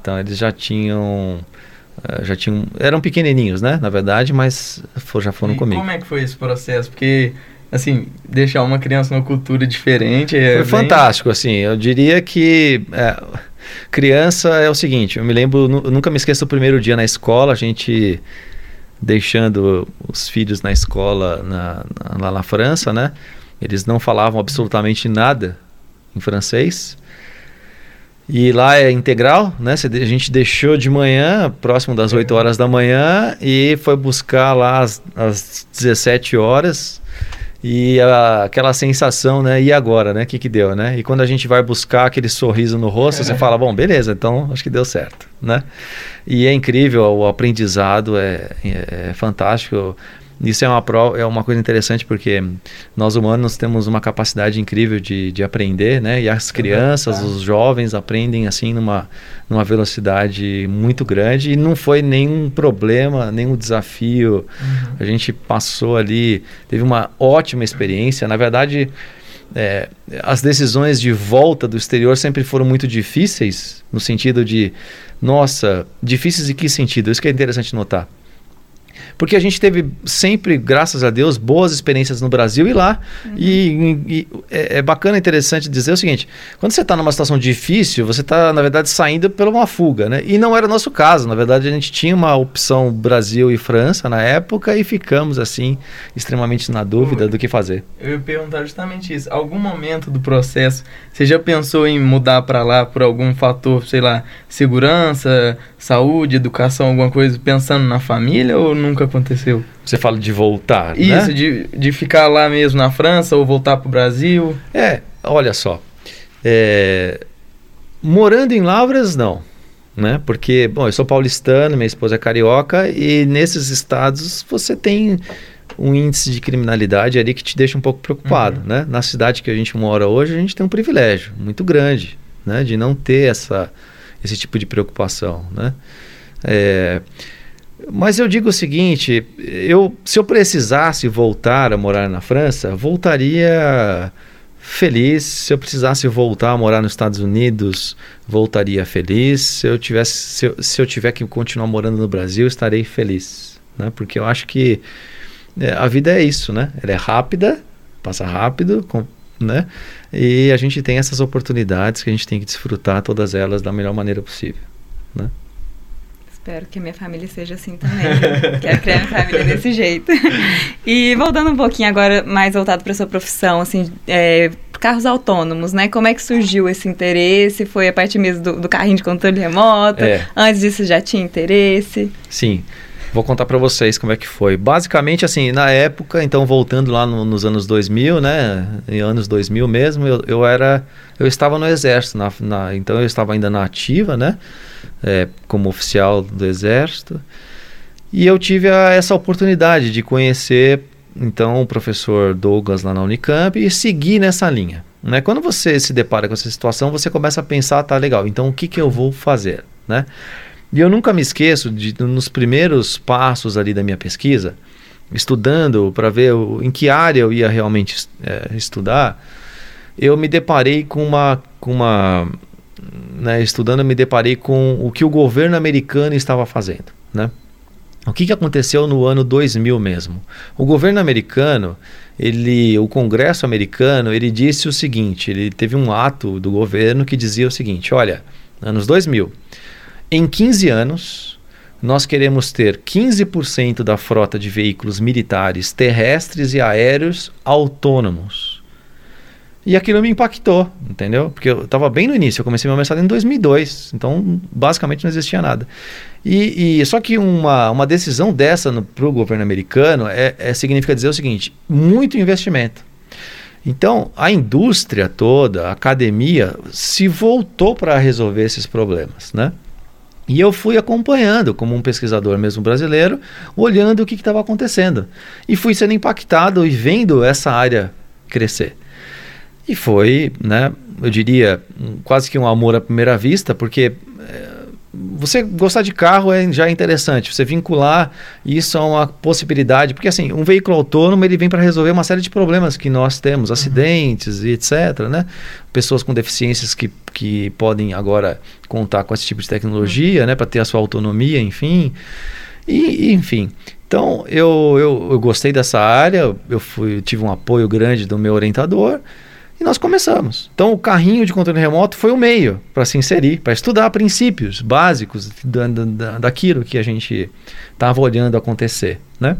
Então eles já tinham eh, já tinham eram pequenininhos, né? Na verdade, mas for- já foram e comigo. como é que foi esse processo? Porque, assim, deixar uma criança numa cultura diferente é. Foi bem- fantástico, assim. Eu diria que é, criança é o seguinte. Eu me lembro, nunca me esqueço do primeiro dia na escola, a gente deixando os filhos na escola na, na- lá na França, né? Eles não falavam absolutamente nada em francês. E lá é integral, né? A gente deixou de manhã, próximo das 8 horas da manhã, e foi buscar lá às, às 17 horas. E a- aquela sensação, né? E agora, né? O que, que deu, né? E quando a gente vai buscar aquele sorriso no rosto, você fala, bom, beleza, então acho que deu certo, né? E é incrível, o aprendizado é, é, é fantástico. Isso é uma, prova, é uma coisa interessante porque nós humanos temos uma capacidade incrível de, de aprender, né? E as crianças, os jovens aprendem assim numa, numa velocidade muito grande e não foi nenhum problema, nenhum desafio. Uhum. A gente passou ali, teve uma ótima experiência. Na verdade, é, as decisões de volta do exterior sempre foram muito difíceis, no sentido de, nossa, difíceis em que sentido? Isso que é interessante notar. Porque a gente teve sempre, graças a Deus, boas experiências no Brasil e lá. E, e é, é bacana e interessante dizer o seguinte: quando você está numa situação difícil, você está, na verdade, saindo por uma fuga, né? E não era o nosso caso. Na verdade, a gente tinha uma opção Brasil e França na época e ficamos, assim, extremamente na dúvida do que fazer. Eu ia perguntar justamente isso. Algum momento do processo, você já pensou em mudar para lá por algum fator, sei lá, segurança, saúde, educação, alguma coisa, pensando na família ou nunca aconteceu? Você fala de voltar, Isso, né? de, de ficar lá mesmo na França ou voltar pro Brasil? É, olha só. É, morando em Lavras, não. Né? Porque, bom, eu sou paulistano, minha esposa é carioca, e nesses estados você tem um índice de criminalidade ali que te deixa um pouco preocupado. Uhum. Né? Na cidade que a gente mora hoje, a gente tem um privilégio muito grande né? de não ter essa, esse tipo de preocupação. Né? É, mas eu digo o seguinte: eu, se eu precisasse voltar a morar na França, voltaria feliz. Se eu precisasse voltar a morar nos Estados Unidos, voltaria feliz. Se eu tivesse, se eu, se eu tiver que continuar morando no Brasil, estarei feliz, né? Porque eu acho que é, a vida é isso, né? Ela é rápida, passa rápido, com, né? E a gente tem essas oportunidades que a gente tem que desfrutar todas elas da melhor maneira possível. Espero que a minha família seja assim também. viu? Quero criar minha família desse jeito. E voltando um pouquinho agora, mais voltado para sua profissão, assim, é, carros autônomos, né? Como é que surgiu esse interesse? Foi a partir mesmo do, do carrinho de controle remoto? É. Antes disso já tinha interesse? Sim. Vou contar para vocês como é que foi. Basicamente, assim, na época, então voltando lá no- nos anos 2000, né, em anos 2000 mesmo, eu, eu era, eu estava no exército, na, na- então eu estava ainda na ativa, né, é, como oficial do exército, e eu tive a- essa oportunidade de conhecer, então, o professor Douglas lá na Unicamp e seguir nessa linha. Né? Quando você se depara com essa situação, você começa a pensar, tá legal, então o que, que eu vou fazer, né? E eu nunca me esqueço de, nos primeiros passos ali da minha pesquisa, estudando para ver o, em que área eu ia realmente é, estudar, eu me deparei com uma, com uma né, estudando, eu me deparei com o que o governo americano estava fazendo, né? O que, que aconteceu no ano 2000 mesmo? O governo americano, ele, o Congresso americano, ele disse o seguinte: ele teve um ato do governo que dizia o seguinte: olha, anos 2000, em 15 anos, nós queremos ter 15% da frota de veículos militares terrestres e aéreos autônomos. E aquilo me impactou, entendeu? Porque eu estava bem no início, eu comecei meu mestrado em 2002, então basicamente não existia nada. E, e só que uma, uma decisão dessa para o governo americano é, é, significa dizer o seguinte: muito investimento. Então a indústria toda, a academia, se voltou para resolver esses problemas, né? E eu fui acompanhando, como um pesquisador mesmo brasileiro, olhando o que estava acontecendo. E fui sendo impactado e vendo essa área crescer. E foi, né, eu diria, quase que um amor à primeira vista, porque é, você gostar de carro é já é interessante, você vincular isso a uma possibilidade, porque assim, um veículo autônomo ele vem para resolver uma série de problemas que nós temos, uhum. acidentes e etc, né? Pessoas com deficiências que, que podem agora contar com esse tipo de tecnologia, uhum. né, para ter a sua autonomia, enfim. E, enfim, então eu, eu, eu gostei dessa área, eu fui, tive um apoio grande do meu orientador, e nós começamos. Então, o carrinho de controle remoto foi o meio para se inserir, para estudar princípios básicos da, da, daquilo que a gente estava olhando acontecer, né?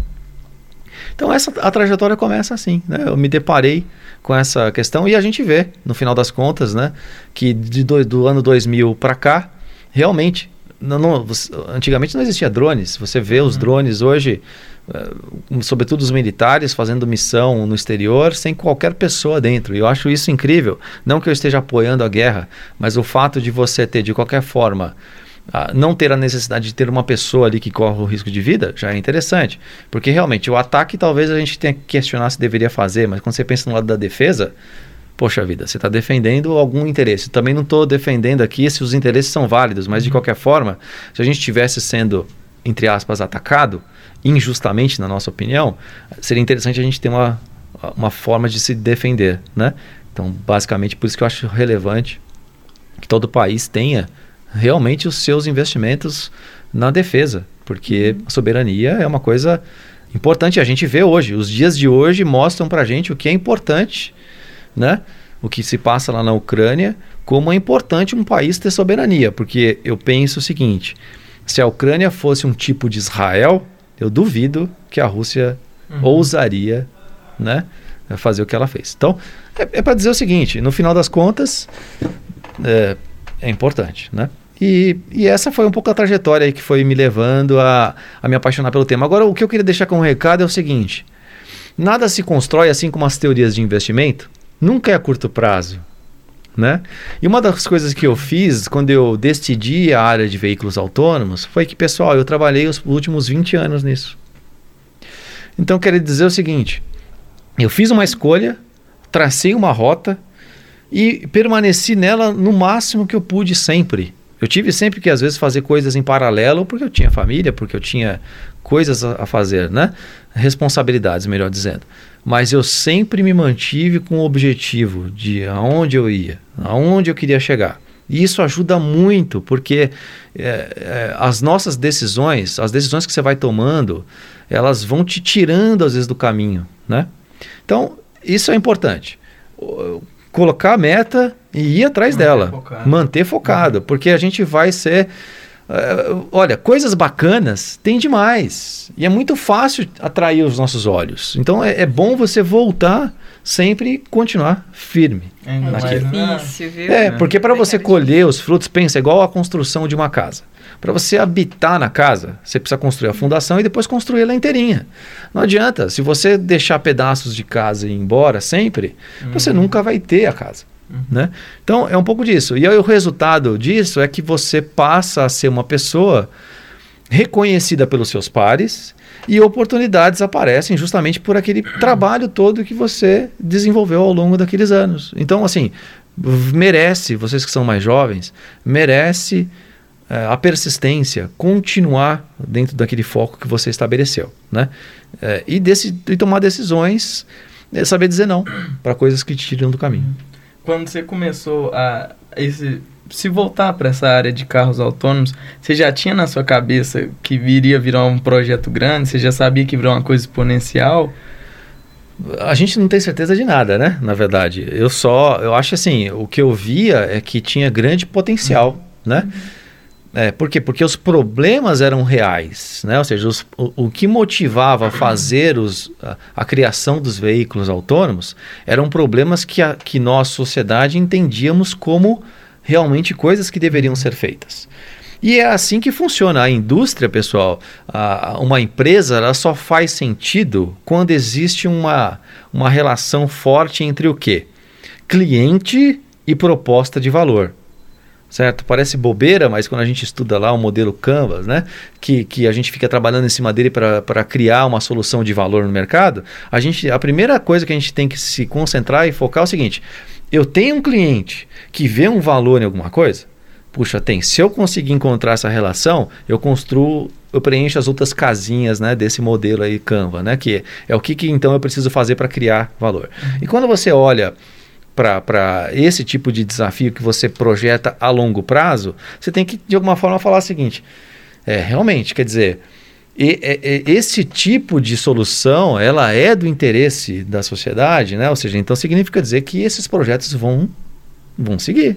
Então, essa, a trajetória começa assim, né? Eu me deparei com essa questão e a gente vê, no final das contas, né, que de do, do ano 2000 para cá, realmente, não, não, antigamente não existia drones. Você vê os uhum. drones hoje sobretudo os militares, fazendo missão no exterior sem qualquer pessoa dentro. E eu acho isso incrível. Não que eu esteja apoiando a guerra, mas o fato de você ter, de qualquer forma, uh, não ter a necessidade de ter uma pessoa ali que corre o risco de vida, já é interessante. Porque realmente o ataque talvez a gente tenha que questionar se deveria fazer, mas quando você pensa no lado da defesa, poxa vida, você está defendendo algum interesse. Também não estou defendendo aqui se os interesses são válidos, mas de uhum. qualquer forma, se a gente estivesse sendo, entre aspas, atacado, injustamente, na nossa opinião, seria interessante a gente ter uma, uma forma de se defender, né? Então, basicamente, por isso que eu acho relevante que todo país tenha realmente os seus investimentos na defesa, porque uhum. a soberania é uma coisa importante. A gente vê hoje, os dias de hoje mostram para a gente o que é importante, né? O que se passa lá na Ucrânia, como é importante um país ter soberania, porque eu penso o seguinte: se a Ucrânia fosse um tipo de Israel, eu duvido que a Rússia uhum. ousaria né, fazer o que ela fez. Então, é, é para dizer o seguinte: no final das contas, é, é importante. Né? E, e, essa foi um pouco a trajetória que foi me levando a, a me apaixonar pelo tema. Agora, o que eu queria deixar como recado é o seguinte: nada se constrói assim como as teorias de investimento, nunca é a curto prazo. Né? E uma das coisas que eu fiz quando eu decidi a área de veículos autônomos foi que, pessoal, eu trabalhei os últimos 20 anos nisso. Então, quero dizer o seguinte: eu fiz uma escolha, tracei uma rota e permaneci nela no máximo que eu pude sempre. Eu tive sempre que, às vezes, fazer coisas em paralelo, porque eu tinha família, porque eu tinha coisas a, fazer, né? Responsabilidades, melhor dizendo mas eu sempre me mantive com o objetivo de aonde eu ia, aonde eu queria chegar. E isso ajuda muito, porque é, é, as nossas decisões, as decisões que você vai tomando, elas vão te tirando às vezes do caminho, né? Então, isso é importante. Colocar a meta e ir atrás manter dela. Focado. Manter focado, porque a gente vai ser olha, coisas bacanas tem demais. E é muito fácil atrair os nossos olhos. Então é, é bom você voltar sempre e continuar firme. É, é difícil, viu? É, porque para você colher os frutos, pensa, é igual a construção de uma casa. Para você habitar na casa, você precisa construir a fundação e depois construir ela inteirinha. Não adianta. Se você deixar pedaços de casa e ir embora sempre, uhum. você nunca vai ter a casa. Uhum. Né? Então é um pouco disso. E aí, o resultado disso é que você passa a ser uma pessoa reconhecida pelos seus pares e oportunidades aparecem justamente por aquele trabalho todo que você desenvolveu ao longo daqueles anos. Então, assim, merece, vocês que são mais jovens, merece é, a persistência, continuar dentro daquele foco que você estabeleceu, né? É, e, desse, e tomar decisões, é saber dizer não para coisas que te tiram do caminho. Quando você começou a esse se voltar para essa área de carros autônomos, você já tinha na sua cabeça que viria virar um projeto grande? Você já sabia que viria uma coisa exponencial? A gente não tem certeza de nada, né? Na verdade, eu só, eu acho assim, o que eu via é que tinha grande potencial, uhum. né? É, por quê? Porque os problemas eram reais, né? Ou seja, os, o, o, que motivava fazer os, a, a, criação dos veículos autônomos eram problemas que, a, que nós, sociedade, entendíamos como realmente coisas que deveriam ser feitas. E é assim que funciona a indústria, pessoal. A, uma empresa ela só faz sentido quando existe uma, uma relação forte entre o quê? Cliente e proposta de valor. Certo? Parece bobeira, mas quando a gente estuda lá o modelo Canvas, né? que, que a gente fica trabalhando em cima dele para criar uma solução de valor no mercado, a, gente, a primeira coisa que a gente tem que se concentrar e focar é o seguinte: eu tenho um cliente que vê um valor em alguma coisa, puxa, tem. Se eu conseguir encontrar essa relação, eu construo, eu preencho as outras casinhas, né, desse modelo aí Canva, né, que é o que, que então eu preciso fazer para criar valor. Uhum. E quando você olha para esse tipo de desafio que você projeta a longo prazo, você tem que de alguma forma falar o seguinte: é realmente, quer dizer, e, e, esse tipo de solução, ela é do interesse da sociedade, né? Ou seja, então significa dizer que esses projetos vão, vão seguir,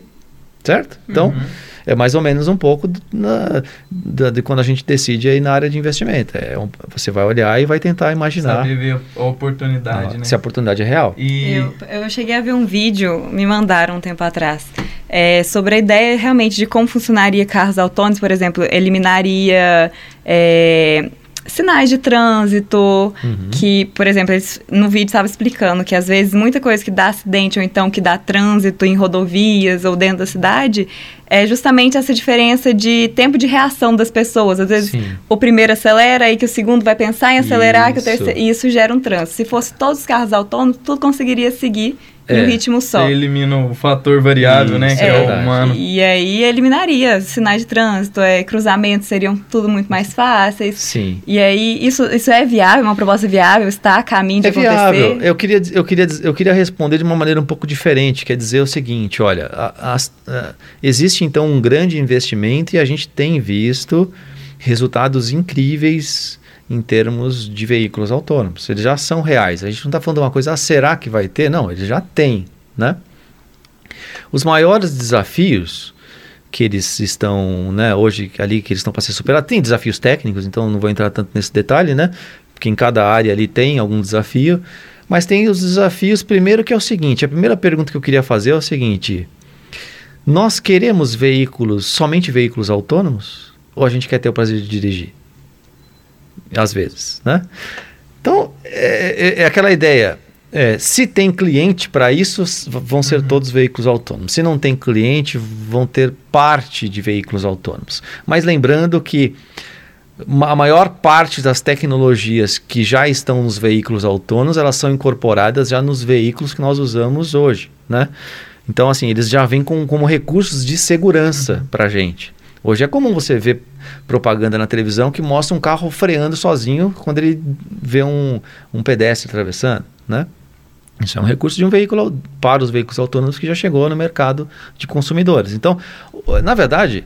certo? Então, uhum. É mais ou menos um pouco na, da, de quando a gente decide aí na área de investimento. É um, você vai olhar e vai tentar imaginar. Saber ver a oportunidade, né? Se a oportunidade é real. E... Eu, eu cheguei a ver um vídeo, me mandaram um tempo atrás, é, sobre a ideia realmente de como funcionaria carros autônomos, por exemplo, eliminaria é, sinais de trânsito, uhum. que, por exemplo, eles, no vídeo estava explicando que às vezes muita coisa que dá acidente ou então que dá trânsito em rodovias ou dentro da cidade é justamente essa diferença de tempo de reação das pessoas. Às vezes Sim. o primeiro acelera e que o segundo vai pensar em acelerar, isso. que o terceiro, e isso gera um trânsito. Se fosse todos os carros autônomos, tudo conseguiria seguir é, em um ritmo só. Você elimina o fator variável, né? Que é, é, o humano. E aí eliminaria sinais de trânsito, é, cruzamentos seriam tudo muito mais fáceis. Sim. E aí, isso, isso é viável, uma proposta viável, está a caminho de é acontecer? Viável. Eu queria, eu, queria, eu queria responder de uma maneira um pouco diferente, quer dizer o seguinte, olha, a, a, a, existe então um grande investimento e a gente tem visto resultados incríveis em termos de veículos autônomos. Eles já são reais. A gente não está falando de uma coisa, ah, será que vai ter? Não, eles já têm, né? Os maiores desafios que eles estão, né, hoje ali que eles estão para ser superados, tem desafios técnicos, então não vou entrar tanto nesse detalhe, né? Porque em cada área ali tem algum desafio, mas tem os desafios primeiro que é o seguinte, a primeira pergunta que eu queria fazer é o seguinte: nós queremos veículos, somente veículos autônomos ou a gente quer ter o prazer de dirigir? Às vezes, né? Então, é, é, é aquela ideia. É, se tem cliente para isso, vão ser uhum. todos veículos autônomos. Se não tem cliente, vão ter parte de veículos autônomos. Mas lembrando que a maior parte das tecnologias que já estão nos veículos autônomos, elas são incorporadas já nos veículos que nós usamos hoje, né? Então, assim, eles já vêm com, como recursos de segurança uhum. para a gente. Hoje é comum você ver propaganda na televisão que mostra um carro freando sozinho quando ele vê um, um pedestre atravessando, né? Isso é um recurso de um veículo para os veículos autônomos que já chegou no mercado de consumidores. Então, na verdade,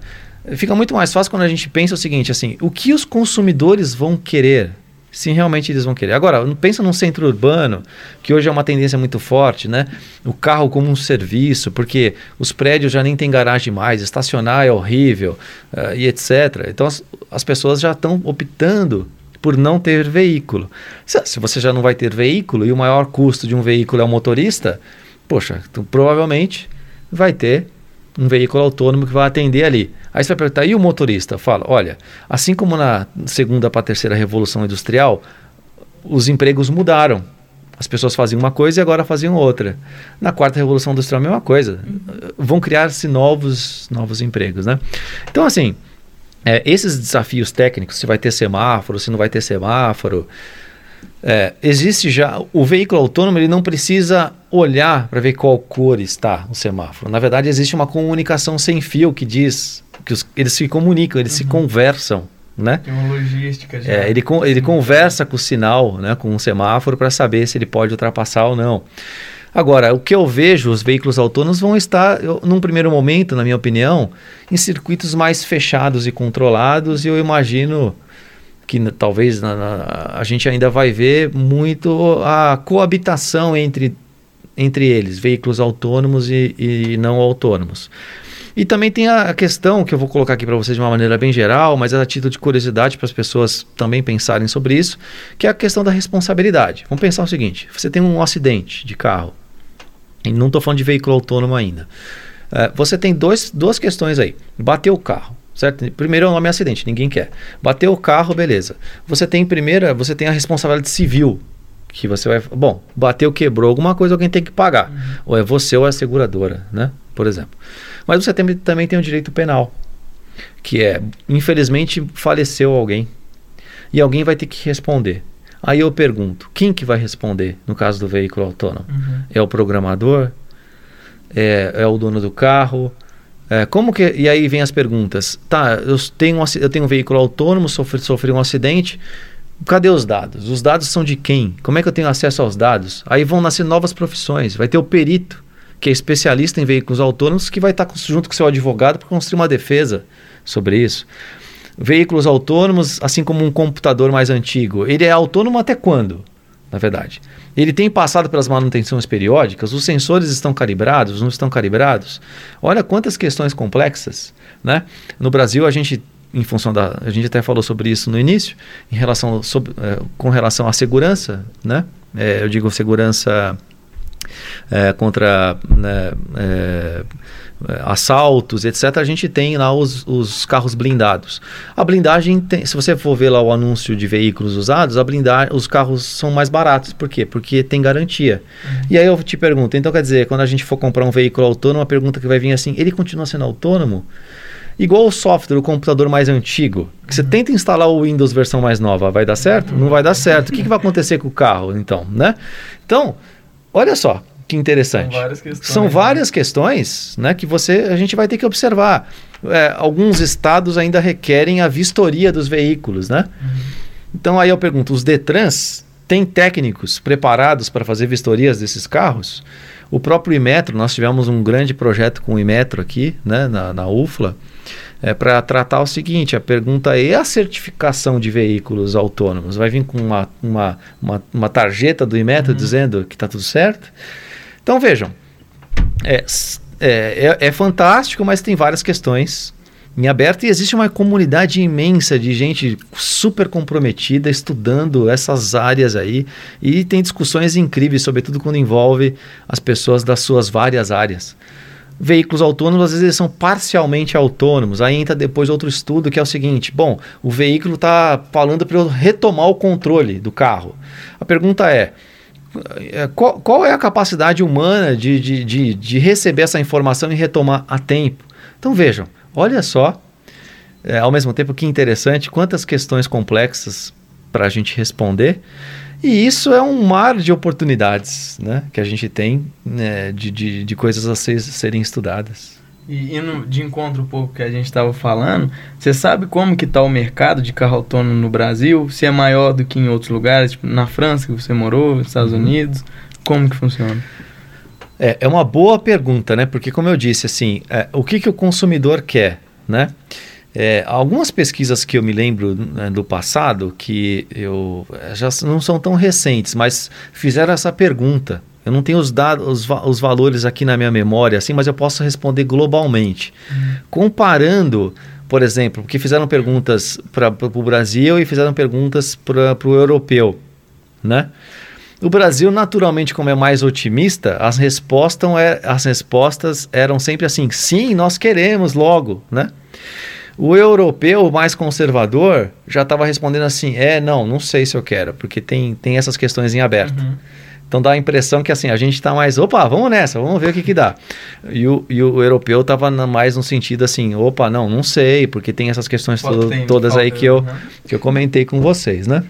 fica muito mais fácil quando a gente pensa o seguinte, assim, o que os consumidores vão querer se realmente eles vão querer. Agora, pensa num centro urbano, que hoje é uma tendência muito forte, né? O carro como um serviço, porque os prédios já nem tem garagem mais, estacionar é horrível uh, e etc. Então as, as pessoas já estão optando por não ter veículo. Se, se, você já não vai ter veículo e o maior custo de um veículo é o motorista, poxa, então, provavelmente vai ter um veículo autônomo que vai atender ali. Aí você vai perguntar, e o motorista? Fala, olha, assim como na segunda para a terceira revolução industrial, os empregos mudaram. As pessoas faziam uma coisa e agora faziam outra. Na quarta revolução industrial, a mesma coisa. Vão criar-se novos, novos empregos, né? Então, assim, é, esses desafios técnicos, se vai ter semáforo, se não vai ter semáforo, é, existe já o veículo autônomo ele não precisa olhar para ver qual cor está o semáforo. Na verdade, existe uma comunicação sem fio que diz que os, eles se comunicam, eles uhum. se conversam. Né? Tem uma logística já. É, ele, ele conversa com o sinal, né, com o semáforo, para saber se ele pode ultrapassar ou não. Agora, o que eu vejo, os veículos autônomos vão estar, eu, num primeiro momento, na minha opinião, em circuitos mais fechados e controlados, e eu imagino que talvez na, na, a gente ainda vai ver muito a coabitação entre, entre eles, veículos autônomos e, e não autônomos. E também tem a questão que eu vou colocar aqui para vocês de uma maneira bem geral, mas é a título de curiosidade para as pessoas também pensarem sobre isso, que é a questão da responsabilidade. Vamos pensar o seguinte: você tem um acidente de carro, e não estou falando de veículo autônomo ainda. Uh, você tem dois, duas questões aí. Bateu o carro, certo? Primeiro é o nome acidente, ninguém quer. Bateu o carro, beleza. Você tem primeira, você tem a responsabilidade civil, que você vai, bom, bateu, quebrou alguma coisa, alguém tem que pagar. Uhum. Ou é você ou é a seguradora, né? Por exemplo. Mas você tem, também tem o direito penal, que é, infelizmente, faleceu alguém e alguém vai ter que responder. Aí eu pergunto, quem que vai responder no caso do veículo autônomo? Uhum. É o programador? É, é, o dono do carro? É, como que e aí vem as perguntas? Tá, eu tenho um, eu tenho um veículo autônomo, sofri, sofri um acidente. Cadê os dados? Os dados são de quem? Como é que eu tenho acesso aos dados? Aí vão nascer novas profissões. Vai ter o perito, que é especialista em veículos autônomos, que vai estar junto com seu advogado para construir uma defesa sobre isso. Veículos autônomos, assim como um computador mais antigo, ele é autônomo até quando? Na verdade, ele tem passado pelas manutenções periódicas, os sensores estão calibrados, não estão calibrados. Olha quantas questões complexas, né? No Brasil a gente em função da a gente até falou sobre isso no início em relação sobre, é, com relação à segurança né é, eu digo segurança é, contra né, é, assaltos, etc., a gente tem lá os, os carros blindados. A blindagem, tem, se você for ver lá o anúncio de veículos usados, a blindagem, os carros são mais baratos. Por quê? Porque tem garantia. Uhum. E aí eu te pergunto, então quer dizer, quando a gente for comprar um veículo autônomo, a pergunta que vai vir assim, ele continua sendo autônomo? Igual o software, o computador mais antigo. Que você uhum. tenta instalar o Windows versão mais nova, vai dar certo? Não vai dar certo. O que, que vai acontecer com o carro, então, né? Então, olha só, que interessante. São várias questões, São né? várias né? questões né, que você, a gente vai ter que observar. É, alguns estados ainda requerem a vistoria dos veículos, né? Uhum. Então aí eu pergunto, os Detrans têm técnicos preparados para fazer vistorias desses carros? O próprio Imetro, nós tivemos um grande projeto com o Imetro aqui, né, na, na UFLA, é, para tratar o seguinte: a pergunta é a certificação de veículos autônomos? Vai vir com uma, uma, uma, uma tarjeta do Imetro uhum. dizendo que está tudo certo? Então vejam, é, é, é, é fantástico, mas tem várias questões em aberto e existe uma comunidade imensa de gente super comprometida estudando essas áreas aí e tem discussões incríveis, sobretudo quando envolve as pessoas das suas várias áreas. Veículos autônomos às vezes são parcialmente autônomos. Aí entra depois outro estudo que é o seguinte: bom, o veículo está falando para eu retomar o controle do carro. A pergunta é, qual, qual, é a capacidade humana de, de, de, de, receber essa informação e retomar a tempo? Então vejam, olha só, é, ao mesmo tempo que interessante, quantas questões complexas para a gente responder. E isso é um mar de oportunidades né, que a gente tem né, de, de, de coisas a ser, serem estudadas. E indo de encontro um pouco que a gente estava falando, você sabe como que está o mercado de carro autônomo no Brasil? Se é maior do que em outros lugares, tipo na França que você morou, nos Estados uhum. Unidos, como que funciona? É, é uma boa pergunta, né? Porque como eu disse, assim, é, o que, que o consumidor quer, né? É, algumas pesquisas que eu me lembro né, do passado, que eu é, já não são tão recentes, mas fizeram essa pergunta, eu não tenho os dados, os, os valores aqui na minha memória, assim, mas eu posso responder globalmente. Uhum. Comparando, por exemplo, porque fizeram perguntas para o Brasil e fizeram perguntas para o europeu, né? O Brasil, naturalmente, como é mais otimista, as respostas, é, as respostas eram sempre assim: sim, nós queremos logo, né? O europeu mais conservador já estava respondendo assim: é, não, não sei se eu quero, porque tem, tem essas questões em aberto. Uhum. Então dá a impressão que assim, a gente está mais, opa, vamos nessa, vamos ver o que, que dá. E o, e o europeu estava mais no sentido assim, opa, não, não sei, porque tem essas questões to tem, todas aí que eu, né? que eu comentei com vocês, né?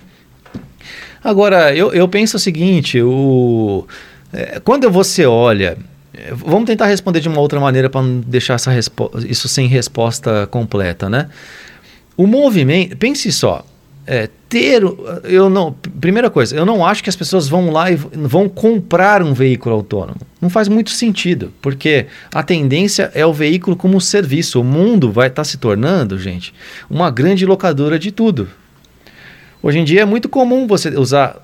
Agora, eu, eu penso o seguinte, o, É, quando você olha. é, Vamos tentar responder de uma outra maneira para não deixar isso sem resposta completa, né? O movimento, pense só, é, ter, eu não, primeira coisa, eu não acho que as pessoas vão lá e vão comprar um veículo autônomo. Não faz muito sentido, porque a tendência é o veículo como serviço. O mundo vai estar se tornando, gente, uma grande locadora de tudo. Hoje em dia é muito comum você usar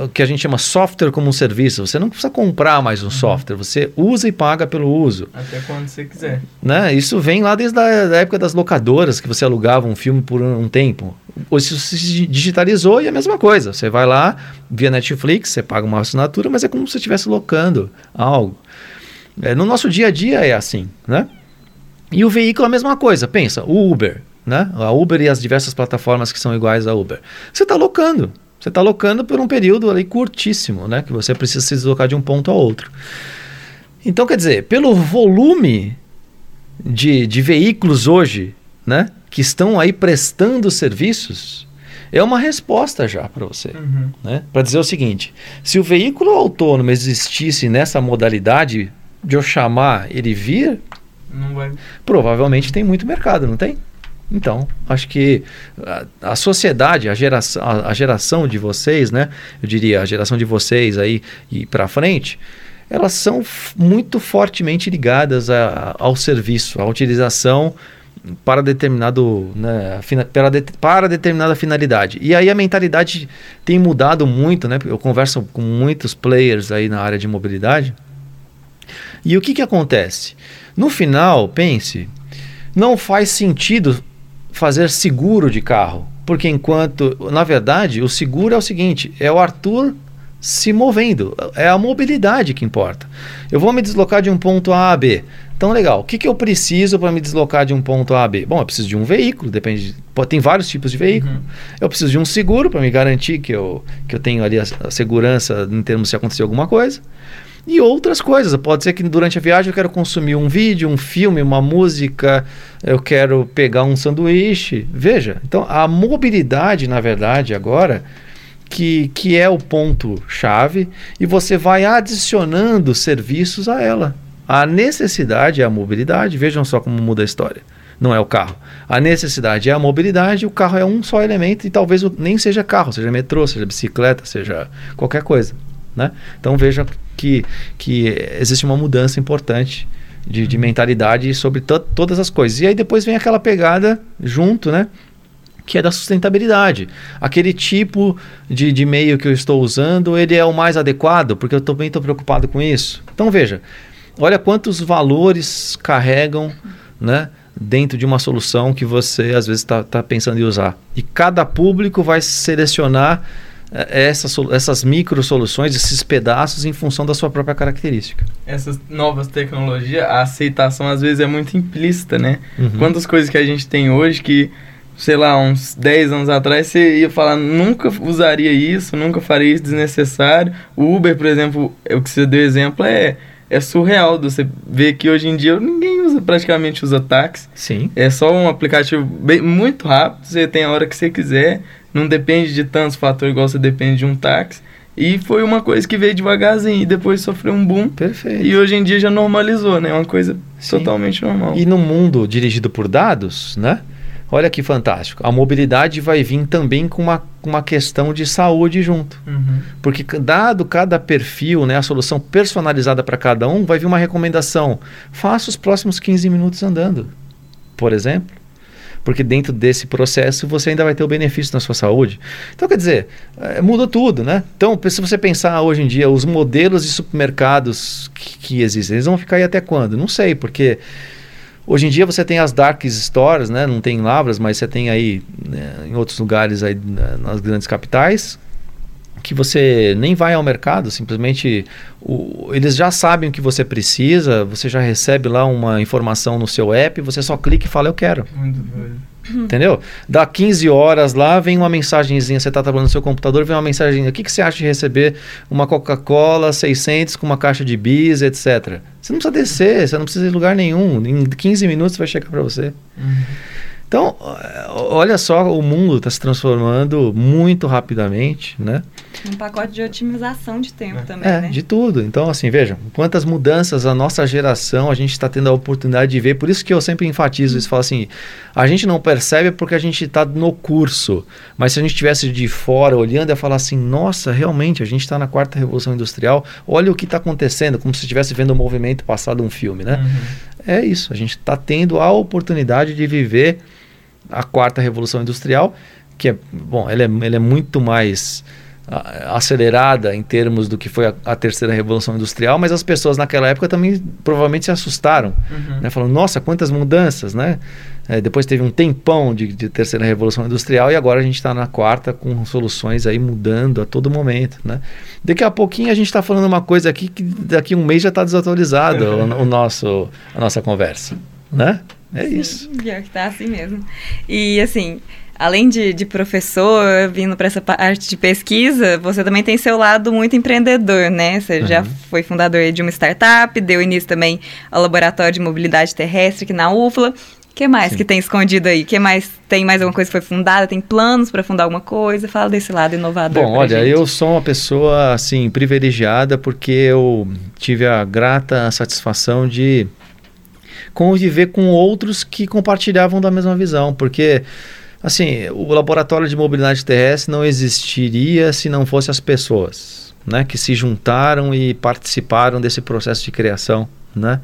o que a gente chama software como um serviço. Você não precisa comprar mais um software, você usa e paga pelo uso Até quando você quiser. né? Isso vem lá desde a da época das locadoras, que você alugava um filme por um tempo. Hoje isso se digitalizou e é a mesma coisa. Você vai lá, via Netflix, você paga uma assinatura, mas é como se você estivesse locando algo. É, no nosso dia a dia é assim, né? E o veículo é a mesma coisa. Pensa, o Uber, né? A Uber e as diversas plataformas que são iguais a Uber. Você está locando. Você está locando por um período ali curtíssimo, né? Que você precisa se deslocar de um ponto a outro. Então, quer dizer, pelo volume de, de veículos hoje, né? Que estão aí prestando serviços, é uma resposta já para você. Uhum. Né? Para dizer o seguinte: se o veículo autônomo existisse nessa modalidade de eu chamar ele vir, provavelmente tem muito mercado, não tem? Então, acho que a, a sociedade, a geração, a, a geração de vocês, né? Eu diria a geração de vocês aí e para frente, elas são muito fortemente ligadas a- ao serviço, à utilização para determinado, né, fina- para, de- para determinada finalidade. E aí a mentalidade tem mudado muito, né? Eu converso com muitos players aí na área de mobilidade. E o que que acontece? No final, pense, não faz sentido fazer seguro de carro, porque enquanto, na verdade, o seguro é o seguinte, é o Arthur se movendo, é a mobilidade que importa. Eu vou me deslocar de um ponto A a B. Então, legal. O que, que eu preciso para me deslocar de um ponto A a B? Bom, eu preciso de um veículo, depende. De, tem vários tipos de veículo. Uhum. Eu preciso de um seguro para me garantir que eu, que eu tenho ali a, a segurança em termos se acontecer alguma coisa. E outras coisas. Pode ser que durante a viagem eu quero consumir um vídeo, um filme, uma música, eu quero pegar um sanduíche. Veja, então a mobilidade, na verdade, agora, que, que é o ponto-chave, e você vai adicionando serviços a ela. A necessidade é a mobilidade, vejam só como muda a história. Não é o carro. A necessidade é a mobilidade, o carro é um só elemento e talvez nem seja carro, seja metrô, seja bicicleta, seja qualquer coisa. Né? Então veja que, que existe uma mudança importante de, de mentalidade sobre to- todas as coisas. E aí depois vem aquela pegada junto, né? que é da sustentabilidade. Aquele tipo de, de meio que eu estou usando, ele é o mais adequado, porque eu também estou preocupado com isso. Então veja, olha quantos valores carregam né, dentro de uma solução que você às vezes está tá pensando em usar. E cada público vai selecionar essas, solu- essas micro soluções, esses pedaços em função da sua própria característica. Essas novas tecnologias, a aceitação às vezes é muito implícita, né? Uhum. Quantas coisas que a gente tem hoje que, sei lá, uns 10 anos atrás você ia falar, nunca usaria isso, nunca faria isso desnecessário. O Uber, por exemplo, é o que você deu exemplo, é, é surreal. Você vê que hoje em dia ninguém usa, praticamente usa táxi. Sim. É só um aplicativo bem, muito rápido, você tem a hora que você quiser, não depende de tantos fatores igual você depende de um táxi. E foi uma coisa que veio devagarzinho e depois sofreu um boom. Perfeito. E hoje em dia já normalizou, né? É uma coisa Sim. totalmente normal. E no mundo dirigido por dados, né? Olha que fantástico. A mobilidade vai vir também com uma, uma questão de saúde junto. Uhum. Porque dado cada perfil, né, a solução personalizada para cada um, vai vir uma recomendação. Faça os próximos 15 minutos andando, por exemplo. Porque dentro desse processo você ainda vai ter o benefício na sua saúde. Então, quer dizer, eh, muda tudo, né? Então, se você pensar hoje em dia, os modelos de supermercados que, que existem, eles vão ficar aí até quando? Não sei, porque Hoje em dia você tem as dark stores, né? Não tem em Lavras, mas você tem aí né, em outros lugares aí né, nas grandes capitais que você nem vai ao mercado, simplesmente o, eles já sabem o que você precisa, você já recebe lá uma informação no seu app, você só clica e fala eu quero, Muito doido. entendeu? Dá 15 horas lá, vem uma mensagenzinha, você está trabalhando no seu computador, vem uma mensagenzinha, o que, que você acha de receber uma Coca-Cola 600 com uma caixa de bis, etc. Você não precisa descer, você não precisa ir em lugar nenhum, em 15 minutos vai chegar para você. Uhum. Então, olha só, o mundo está se transformando muito rapidamente, né? Um pacote de otimização de tempo é. também, é, né? de tudo. Então, assim, vejam, quantas mudanças a nossa geração a gente está tendo a oportunidade de ver. Por isso que eu sempre enfatizo isso, falo assim, a gente não percebe porque a gente está no curso. Mas se a gente estivesse de fora olhando, ia falar assim, nossa, realmente, a gente está na quarta revolução industrial, olha o que está acontecendo, como se estivesse vendo o um movimento passado um filme, né? Uhum. É isso, a gente está tendo a oportunidade de viver a quarta revolução industrial, que é, bom, ela é, ela é muito mais acelerada em termos do que foi a, a, terceira revolução industrial, mas as pessoas naquela época também provavelmente se assustaram, uhum. né? falando, nossa, quantas mudanças, né? É, depois teve um tempão de, de, terceira revolução industrial e agora a gente está na quarta com soluções aí mudando a todo momento, né? Daqui a pouquinho a gente está falando uma coisa aqui que daqui a um mês já está desatualizado o, o, nosso, a nossa conversa, né? É Sim, isso. Pior que tá assim mesmo. E assim, além de, de professor, vindo para essa parte de pesquisa, você também tem seu lado muito empreendedor, né? Você uhum. já foi fundador de uma startup, deu início também ao laboratório de mobilidade terrestre aqui na UFLA. O que mais Sim. que tem escondido aí? que mais tem mais alguma coisa que foi fundada? Tem planos para fundar alguma coisa? Fala desse lado inovador. Bom, olha, gente. eu sou uma pessoa assim privilegiada porque eu tive a grata satisfação de conviver com outros que compartilhavam da mesma visão, porque Assim, o laboratório de mobilidade terrestre não existiria se não fosse as pessoas, né, que se juntaram e participaram desse processo de criação, né?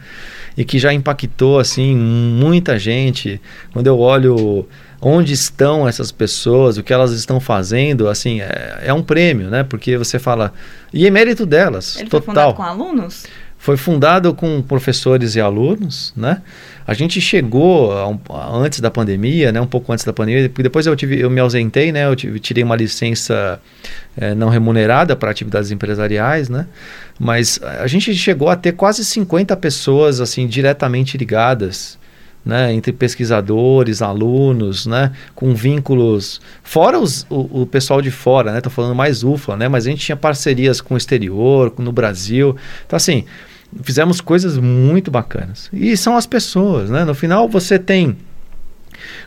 E que já impactou assim muita gente. Quando eu olho onde estão essas pessoas, o que elas estão fazendo, assim, é, é um prêmio, né? Porque você fala, e é mérito delas, Ele total. Foi fundado com alunos? Foi fundado com professores e alunos, né? A gente chegou a um, a, antes da pandemia, né, um pouco antes da pandemia, porque depois eu, tive, eu me ausentei, né, eu tive, tirei uma licença é, não remunerada para atividades empresariais, né, mas a gente chegou a ter quase 50 pessoas assim diretamente ligadas, né, entre pesquisadores, alunos, né, com vínculos, fora os, o, o, pessoal de fora, né, tô falando mais UFA, né, mas a gente tinha parcerias com o exterior, no Brasil, então assim, fizemos coisas muito bacanas. E são as pessoas, né? No final você tem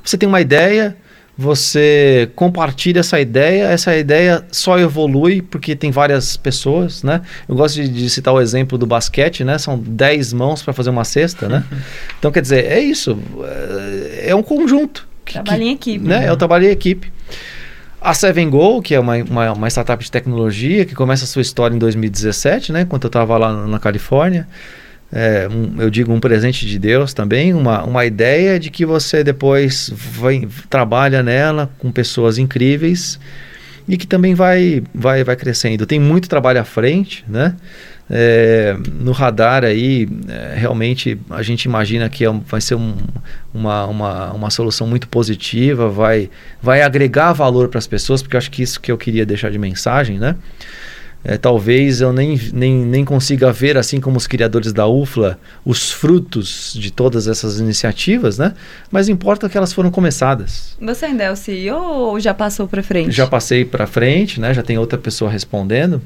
você tem uma ideia, você compartilha essa ideia, essa ideia só evolui porque tem várias pessoas, né? Eu gosto de, de citar o exemplo do basquete, né? São 10 mãos para fazer uma cesta, né? Então, quer dizer, é isso. É, é um conjunto. Trabalho em equipe. Né? É o trabalho em equipe. A Seven Go, que é uma, uma, uma, startup de tecnologia que começa a sua história em 2017, né? Quando eu estava lá na Califórnia. É, um, eu digo um presente de Deus também, uma, uma ideia de que você depois vai, trabalha nela com pessoas incríveis e que também vai, vai, vai crescendo. Tem muito trabalho à frente, né? É, no radar aí, é, realmente a gente imagina que é um, vai ser um, uma, uma, uma solução muito positiva, vai, vai agregar valor para as pessoas, porque acho que isso que eu queria deixar de mensagem, né? É, talvez eu nem, nem, nem consiga ver, assim como os criadores da UFLA, os frutos de todas essas iniciativas, né? Mas importa que elas foram começadas. Você ainda é o CEO ou já passou para frente? Já passei para frente, né? Já tem outra pessoa respondendo,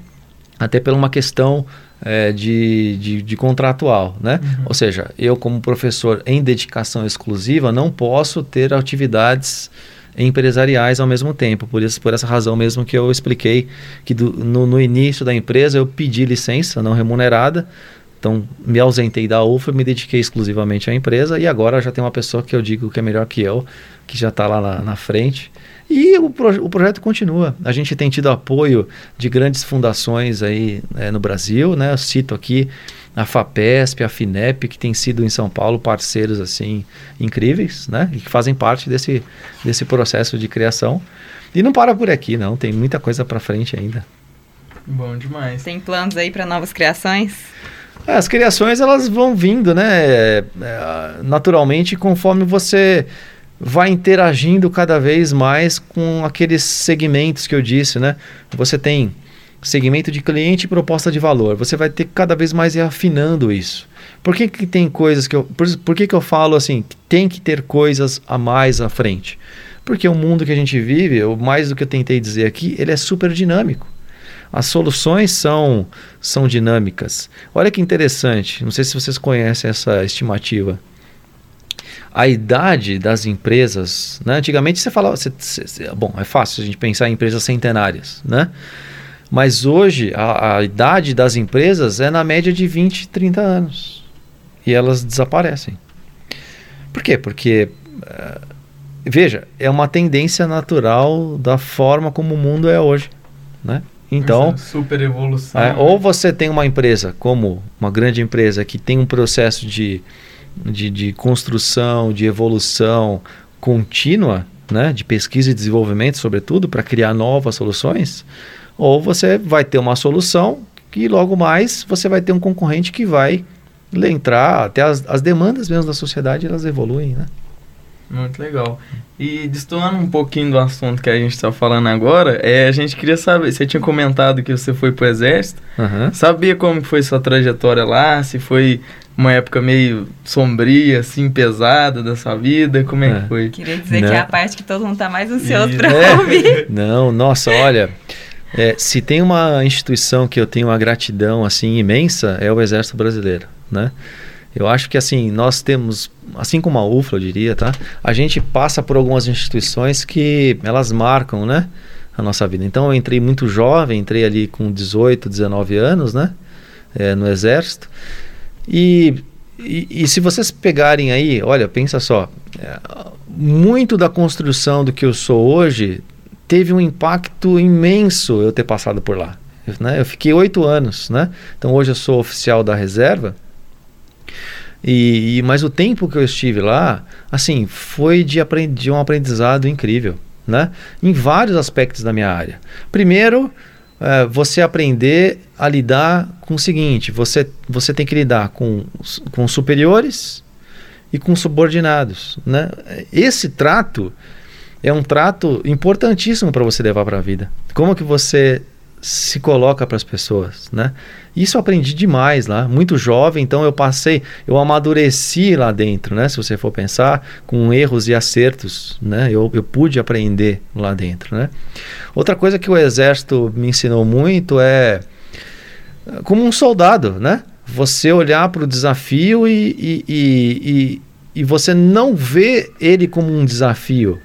até por uma questão é, de, de, de, contratual, né? Uhum. Ou seja, eu como professor em dedicação exclusiva não posso ter atividades empresariais ao mesmo tempo. Por isso, por essa razão mesmo que eu expliquei que do, no, no início da empresa eu pedi licença não remunerada, então, me ausentei da UFA, me dediquei exclusivamente à empresa e agora já tem uma pessoa que eu digo que é melhor que eu, que já está lá na, na, frente. E o, pro, o projeto continua. A gente tem tido apoio de grandes fundações aí é, no Brasil, né? Eu cito aqui a FAPESP, a FINEP, que tem sido em São Paulo parceiros assim incríveis, né? E que fazem parte desse, desse processo de criação. E não para por aqui, não. Tem muita coisa para frente ainda. Bom demais. Tem planos aí para novas criações? É, as criações elas vão vindo, né? É, naturalmente, conforme você vai interagindo cada vez mais com aqueles segmentos que eu disse, né? Você tem segmento de cliente e proposta de valor. Você vai ter cada vez mais ir afinando isso. Por que, que tem coisas que eu. Por, por que, que eu falo assim? Que tem que ter coisas a mais à frente? Porque o mundo que a gente vive, mais do que eu tentei dizer aqui, ele é super dinâmico. As soluções são, são dinâmicas. Olha que interessante, não sei se vocês conhecem essa estimativa. a idade das empresas, né? Antigamente você falava, você, você, bom, é fácil a gente pensar em empresas centenárias, né? Mas hoje a, a, idade das empresas é na média de 20, 30 anos. E elas desaparecem. Por quê? Porque, uh, veja, é uma tendência natural da forma como o mundo é hoje. Né? Então, super evolução. É, ou você tem uma empresa, como uma grande empresa, que tem um processo de, de, de construção, de evolução contínua, né? de pesquisa e desenvolvimento, sobretudo, para criar novas soluções ou você vai ter uma solução que logo mais você vai ter um concorrente que vai entrar, até as, as demandas mesmo da sociedade elas evoluem, né? Muito legal. E destoando um pouquinho do assunto que a gente está falando agora, é, a gente queria saber, você tinha comentado que você foi para o Exército, uhum. sabia como foi sua trajetória lá, se foi uma época meio sombria, assim, pesada da sua vida, como é, é. que foi? Queria dizer Não. que é a parte que todo mundo está mais ansioso para é. ouvir. Não, nossa, olha... É, se tem uma instituição que eu tenho uma gratidão assim imensa é o Exército Brasileiro, né? Eu acho que assim nós temos, assim como a UFLA, eu diria, tá? A gente passa por algumas instituições que elas marcam, né? A nossa vida. Então eu entrei muito jovem, entrei ali com 18, 19 anos, né? É, no Exército. E, e, e, se vocês pegarem aí, olha, pensa só, é, muito da construção do que eu sou hoje teve um impacto imenso eu ter passado por lá. Eu, né? eu fiquei oito anos, né? Então hoje eu sou oficial da reserva. E, e, mas o tempo que eu estive lá, assim, foi de, de um aprendizado incrível, né? Em vários aspectos da minha área. Primeiro, é, você aprender a lidar com o seguinte: você, você tem que lidar com, com superiores e com subordinados, né? Esse trato é um trato importantíssimo para você levar para a vida. Como que você se coloca para as pessoas, né? Isso eu aprendi demais lá, muito jovem, então eu passei, eu amadureci lá dentro, né? Se você for pensar, com erros e acertos, né? Eu, eu pude aprender lá dentro, né? Outra coisa que o exército me ensinou muito é como um soldado, né? Você olhar para o desafio e, e, e, e, e você não vê ele como um desafio,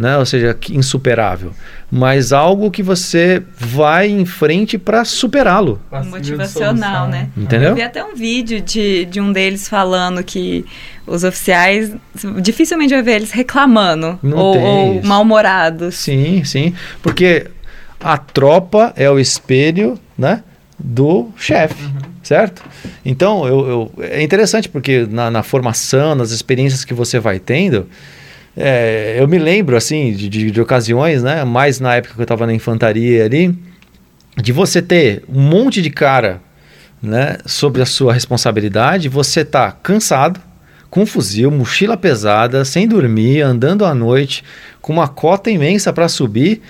né? ou seja, insuperável, mas algo que você vai em frente para superá-lo. Motivacional, né? Entendeu? Eu vi até um vídeo de, de um deles falando que os oficiais dificilmente vai ver eles reclamando Não ou, ou mal-humorados. Sim, sim, porque a tropa é o espelho, né? do chefe, uhum. certo? Então, eu, eu, é interessante porque na, na, formação, nas experiências que você vai tendo, é, eu me lembro, assim, de, de, de, ocasiões, né? Mais na época que eu estava na infantaria ali, de você ter um monte de cara né, sobre a sua responsabilidade, você tá cansado, com fuzil, mochila pesada, sem dormir, andando à noite, com uma cota imensa para subir,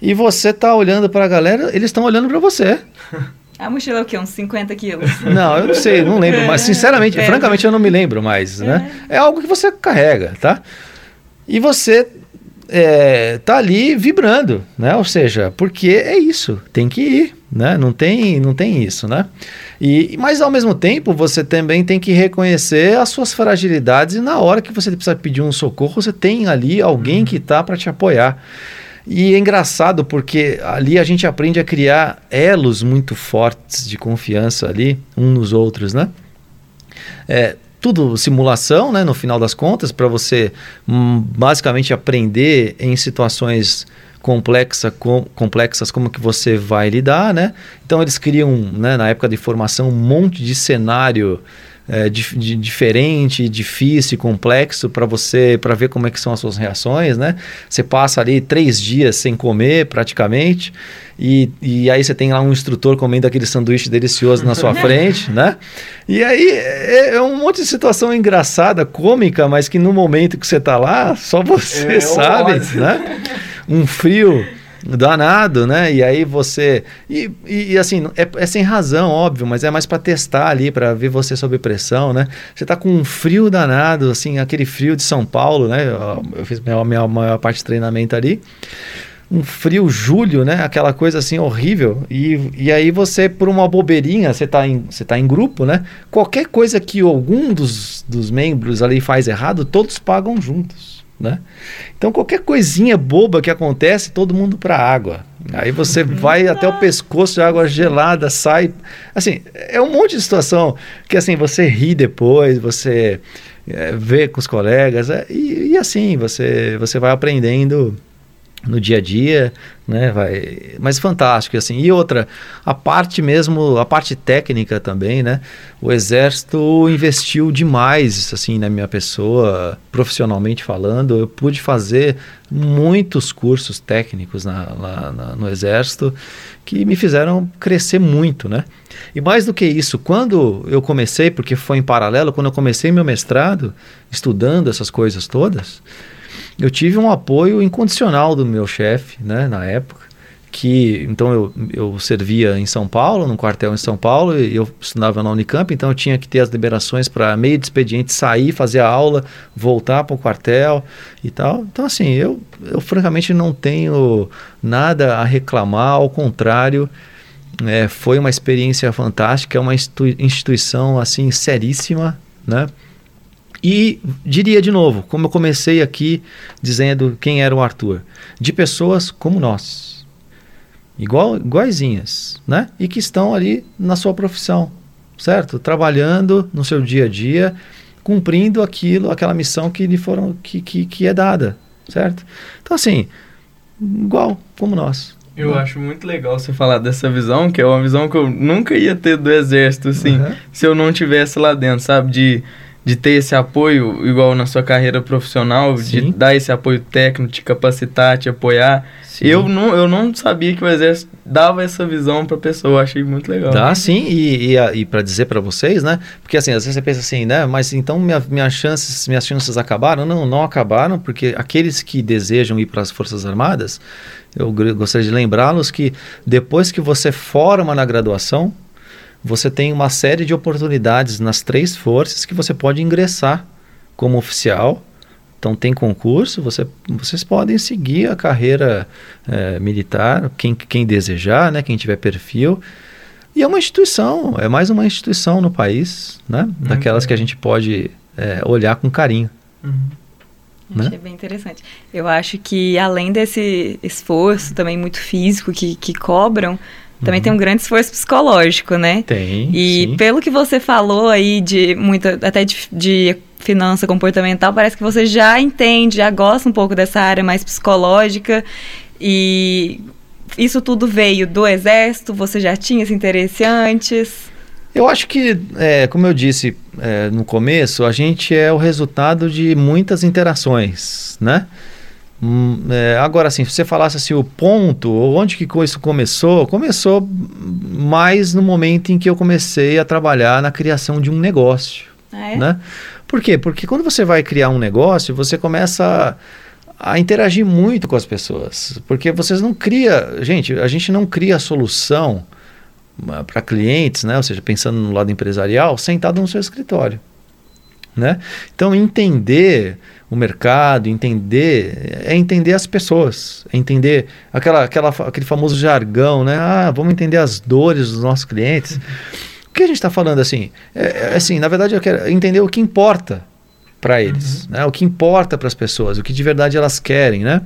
e você tá olhando para a galera, eles estão olhando para você. A mochila é o quê? Uns 50 quilos? Não, eu não sei, não lembro, mas sinceramente, é. francamente eu não me lembro mais, né? É. é algo que você carrega, tá? E você é, tá ali vibrando, né? Ou seja, porque é isso, tem que ir, né? Não tem, não tem isso, né? E, mas ao mesmo tempo você também tem que reconhecer as suas fragilidades e na hora que você precisa pedir um socorro, você tem ali alguém que tá para te apoiar. E é engraçado porque ali a gente aprende a criar elos muito fortes de confiança ali, uns nos outros, né? É, tudo simulação, né, no final das contas, para você hum, basicamente aprender em situações complexa, com, complexas como que você vai lidar, né? Então eles criam, né, na época de formação, um monte de cenário é, de, de, diferente, difícil, complexo para você, para ver como é que são as suas reações, né? Você passa ali três dias sem comer, praticamente, e, e aí você tem lá um instrutor comendo aquele sanduíche delicioso na sua frente, né? E aí é, é, um monte de situação engraçada, cômica, mas que no momento que você está lá, só você é, sabe, né? Um frio danado, né? E aí você. E, e, e assim, é, é, sem razão, óbvio, mas é mais para testar ali, para ver você sob pressão, né? Você tá com um frio danado, assim, aquele frio de São Paulo, né? Eu, eu fiz minha, minha maior parte de treinamento ali. um frio julho, né? Aquela coisa assim horrível. E, e aí você, por uma bobeirinha, você está em, você tá em grupo, né? Qualquer coisa que algum dos, dos membros ali faz errado, todos pagam juntos, né? Então qualquer coisinha boba que acontece, todo mundo para água. Aí você uhum. vai até o pescoço de água gelada, sai. Assim, é um monte de situação que assim, você ri depois, você é, vê com os colegas, é, e, e assim, você, você vai aprendendo no dia a dia, né? Vai, mas fantástico assim. E outra, a parte mesmo, a parte técnica também, né? O exército investiu demais assim na minha pessoa, profissionalmente falando. Eu pude fazer muitos cursos técnicos na, lá, na, no exército que me fizeram crescer muito, né? E mais do que isso, quando eu comecei, porque foi em paralelo, quando eu comecei meu mestrado, estudando essas coisas todas, eu tive um apoio incondicional do meu chefe, né, na época, que então eu, eu servia em São Paulo, num quartel em São Paulo, e eu estudava na Unicamp, então eu tinha que ter as liberações para meio de expediente sair, fazer a aula, voltar para o quartel e tal. Então assim, eu, eu francamente não tenho nada a reclamar, ao contrário, é, foi uma experiência fantástica, é uma instituição assim seríssima, né? E diria de novo, como eu comecei aqui dizendo quem era o Arthur, de pessoas como nós, igual, iguaizinhas, né? E que estão ali na sua profissão, certo? Trabalhando no seu dia a dia, cumprindo aquilo, aquela missão que lhe foram que, que, que é dada, certo? Então assim, igual como nós. Eu né? acho muito legal você falar dessa visão, que é uma visão que eu nunca ia ter do exército, assim, uhum. se eu não tivesse lá dentro, sabe? De de ter esse apoio, igual na sua carreira profissional, Sim. de dar esse apoio técnico, te capacitar, te apoiar. Eu não, eu não sabia que o Exército dava essa visão para a pessoa, achei muito legal. Dá sim, e, e, e para dizer para vocês, né? Porque assim, às vezes você pensa assim, né? Mas então minha, minha chances, minhas chances acabaram? Não, não acabaram, porque aqueles que desejam ir para as Forças Armadas, eu gostaria de lembrá-los que depois que você forma na graduação, você tem uma série de oportunidades nas três forças que você pode ingressar como oficial. Então tem concurso, você, vocês podem seguir a carreira é, militar, quem, quem desejar, né, quem tiver perfil. E é uma instituição, é mais uma instituição no país, né? Uhum. Daquelas que a gente pode é, olhar com carinho. Uhum. Né? Achei bem interessante. Eu acho que além desse esforço também muito físico que, que cobram, também uhum. tem um grande esforço psicológico, né? Tem. E sim. pelo que você falou aí de muita, até de, de finança comportamental, parece que você já entende, já gosta um pouco dessa área mais psicológica. E isso tudo veio do exército? Você já tinha esse interesse antes? Eu acho que, é, como eu disse é, no começo, a gente é o resultado de muitas interações, né? Hum, é, agora, assim, se você falasse assim, o ponto, onde que isso começou? Começou mais no momento em que eu comecei a trabalhar na criação de um negócio. Ah, é? né? Por quê? Porque quando você vai criar um negócio, você começa a, a interagir muito com as pessoas. Porque vocês não cria. Gente, a gente não cria solução ah, para clientes, né? Ou seja, pensando no lado empresarial, sentado no seu escritório. Né? Então, entender o mercado, entender, é entender as pessoas, é entender aquela, aquela, aquele famoso jargão, né? Ah, vamos entender as dores dos nossos clientes. O que a gente está falando assim? É, é, assim, na verdade, eu quero entender o que importa para eles, uhum. né? O que importa para as pessoas, o que de verdade elas querem, né?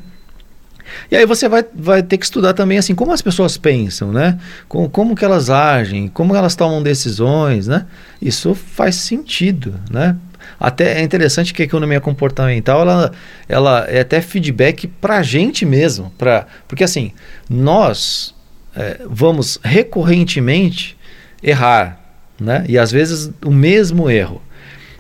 E aí você vai, vai ter que estudar também assim como as pessoas pensam, né? Como, como que elas agem, como elas tomam decisões, né? Isso faz sentido, né? Até é interessante que a economia comportamental ela, ela é até feedback para a gente mesmo, pra, porque assim nós é, vamos recorrentemente errar, né? E às vezes o mesmo erro.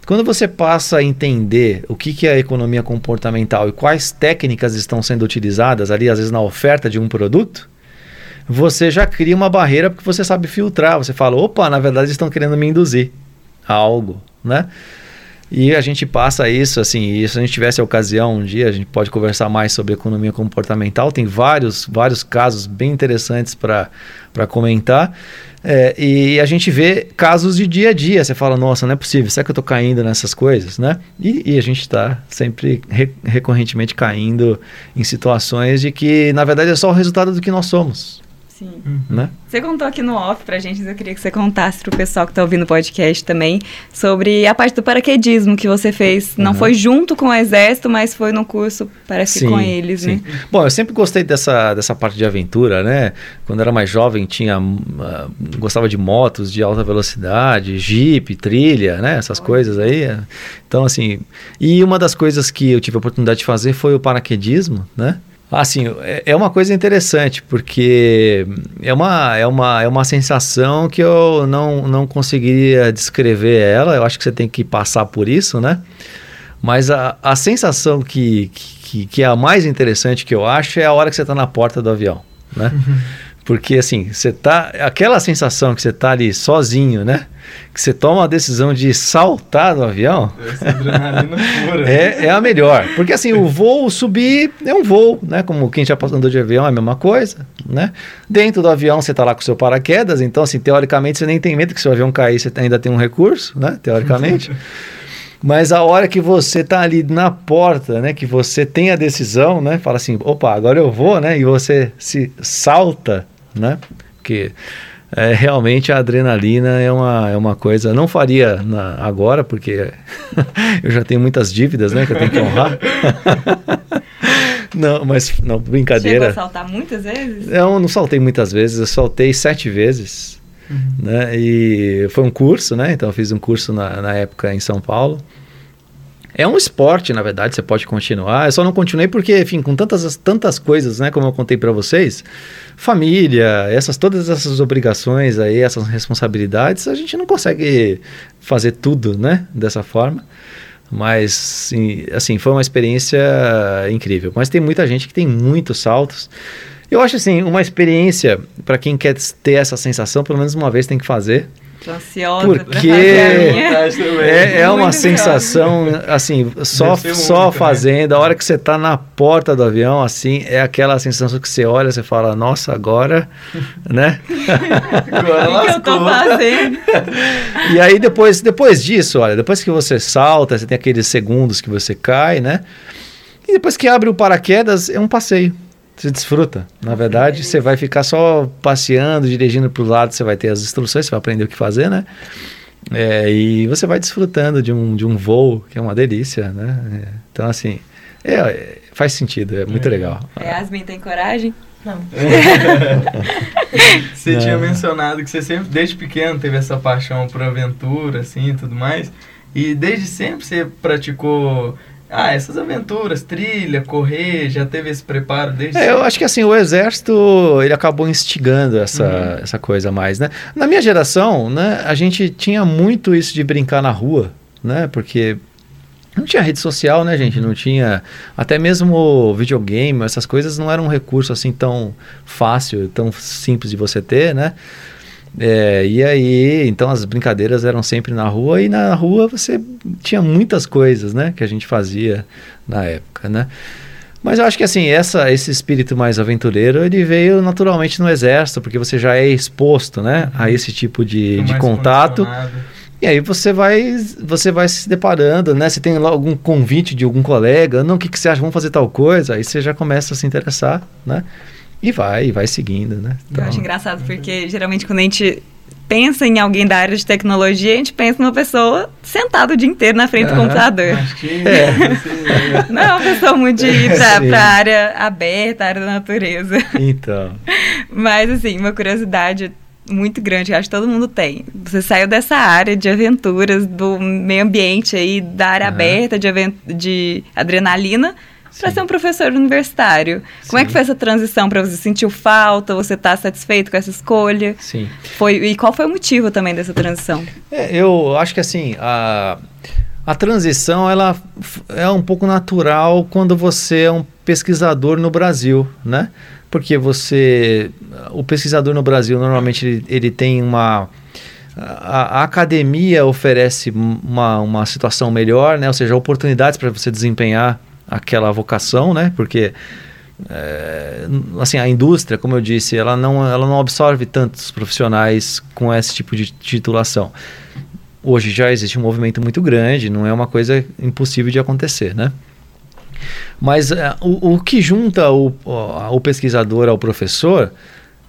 Quando você passa a entender o que, que é a economia comportamental e quais técnicas estão sendo utilizadas ali, às vezes na oferta de um produto, você já cria uma barreira porque você sabe filtrar. Você fala, opa, na verdade estão querendo me induzir a algo, né? E a gente passa isso, assim, e se a gente tivesse a ocasião um dia, a gente pode conversar mais sobre economia comportamental. Tem vários, vários casos bem interessantes para comentar. É, e a gente vê casos de dia a dia. Você fala, nossa, não é possível, será que eu estou caindo nessas coisas, né? E, e a gente está sempre re, recorrentemente caindo em situações de que, na verdade, é só o resultado do que nós somos. Sim. Uhum. Né? Você contou aqui no off pra gente, eu queria que você contasse pro pessoal que tá ouvindo o podcast também sobre a parte do paraquedismo que você fez. Não uhum. foi junto com o exército, mas foi no curso, parece sim, com eles, sim. né? Bom, eu sempre gostei dessa, dessa parte de aventura, né? Quando era mais jovem, tinha uh, gostava de motos de alta velocidade, jeep, trilha, né? Essas coisas aí. Então, assim, e uma das coisas que eu tive a oportunidade de fazer foi o paraquedismo, né? Assim, é, é uma coisa interessante, porque é uma, é uma, é uma sensação que eu não, não conseguiria descrever ela. Eu acho que você tem que passar por isso, né? Mas a, a sensação que, que, que é a mais interessante que eu acho é a hora que você está na porta do avião, né? Porque assim, você tá. Aquela sensação que você tá ali sozinho, né? Que você toma a decisão de saltar do avião. é, é a melhor. Porque assim, o voo subir é um voo, né? Como quem já andou de avião é a mesma coisa, né? Dentro do avião você tá lá com o seu paraquedas, então, assim, teoricamente você nem tem medo que se o avião cair, você ainda tem um recurso, né? Teoricamente. Mas a hora que você tá ali na porta, né, que você tem a decisão, né, fala assim, opa, agora eu vou, né, e você se salta, né? Porque é, realmente a adrenalina é uma, é uma coisa. Não faria na, agora, porque eu já tenho muitas dívidas, né? Que eu tenho que honrar. não, mas não, brincadeira. Chegou a saltar muitas vezes? Eu não saltei muitas vezes, eu saltei sete vezes. Uhum. Né? E foi um curso, né? Então eu fiz um curso na, na época em São Paulo. É um esporte, na verdade, você pode continuar. Eu só não continuei porque, enfim, com tantas, tantas coisas, né, como eu contei para vocês, família, essas todas essas obrigações aí, essas responsabilidades, a gente não consegue fazer tudo, né, dessa forma. Mas, sim, assim, foi uma experiência incrível. Mas tem muita gente que tem muitos saltos. Eu acho assim, uma experiência para quem quer ter essa sensação, pelo menos uma vez tem que fazer. Tô ansiosa Porque é, é uma sensação, assim, só, só muito, fazendo, né? a hora que você está na porta do avião, assim, é aquela sensação que você olha, você fala, nossa, agora, né? o que eu tô fazendo? e aí depois, depois disso, olha, depois que você salta, você tem aqueles segundos que você cai, né? E depois que abre o paraquedas, é um passeio você desfruta. Na verdade, você vai ficar só passeando, dirigindo para o lado, você vai ter as instruções, você vai aprender o que fazer, né? É, e você vai desfrutando de um, de um voo, que é uma delícia, né? É, então, assim, é, faz sentido, é muito é. legal. É, Yasmin tem coragem? Não. você Não. tinha mencionado que você sempre, desde pequeno, teve essa paixão por aventura, assim, e tudo mais. E desde sempre você praticou ah, essas aventuras, trilha, correr, já teve esse preparo desde é, Eu acho que assim, o exército, ele acabou instigando essa, uhum. essa coisa mais, né? Na minha geração, né, a gente tinha muito isso de brincar na rua, né? Porque não tinha rede social, né, gente? Não tinha. Até mesmo videogame, essas coisas não eram um recurso assim tão fácil, tão simples de você ter, né? É, e aí, então as brincadeiras eram sempre na rua e na rua você tinha muitas coisas, né, que a gente fazia na época, né? Mas eu acho que assim, essa, esse espírito mais aventureiro, ele veio naturalmente no exército, porque você já é exposto, né, a uhum. esse tipo de, de contato. E aí você vai, você vai se deparando, né? Você tem algum convite de algum colega, não, o que, que você acha? Vamos fazer tal coisa? Aí você já começa a se interessar, né? E vai, vai seguindo, né? Então... Eu acho engraçado porque geralmente quando a gente pensa em alguém da área de tecnologia, a gente pensa numa pessoa sentada o dia inteiro na frente do computador. Acho que é. Não é uma pessoa muito de ir para a área aberta, a área da natureza. Então. Mas, assim, uma curiosidade muito grande, que acho que todo mundo tem. Você saiu dessa área de aventuras, do meio ambiente aí, da área uhum. aberta, de, de adrenalina, para ser um professor universitário. Sim. Como é que foi essa transição para você? Sentiu falta? Você está satisfeito com essa escolha? Sim. Foi, e qual foi o motivo também dessa transição? É, eu acho que assim, a, a transição ela é um pouco natural quando você é um pesquisador no Brasil, né? Porque você, o pesquisador no Brasil normalmente ele, ele tem uma a, a, academia oferece uma, uma situação melhor, né? ou seja, oportunidades para você desempenhar aquela vocação, né? porque é, assim, a indústria, como eu disse, ela não, ela não absorve tantos profissionais com esse tipo de titulação. Hoje já existe um movimento muito grande, não é uma coisa impossível de acontecer, né? Mas é, o, o, que junta o, o, pesquisador ao professor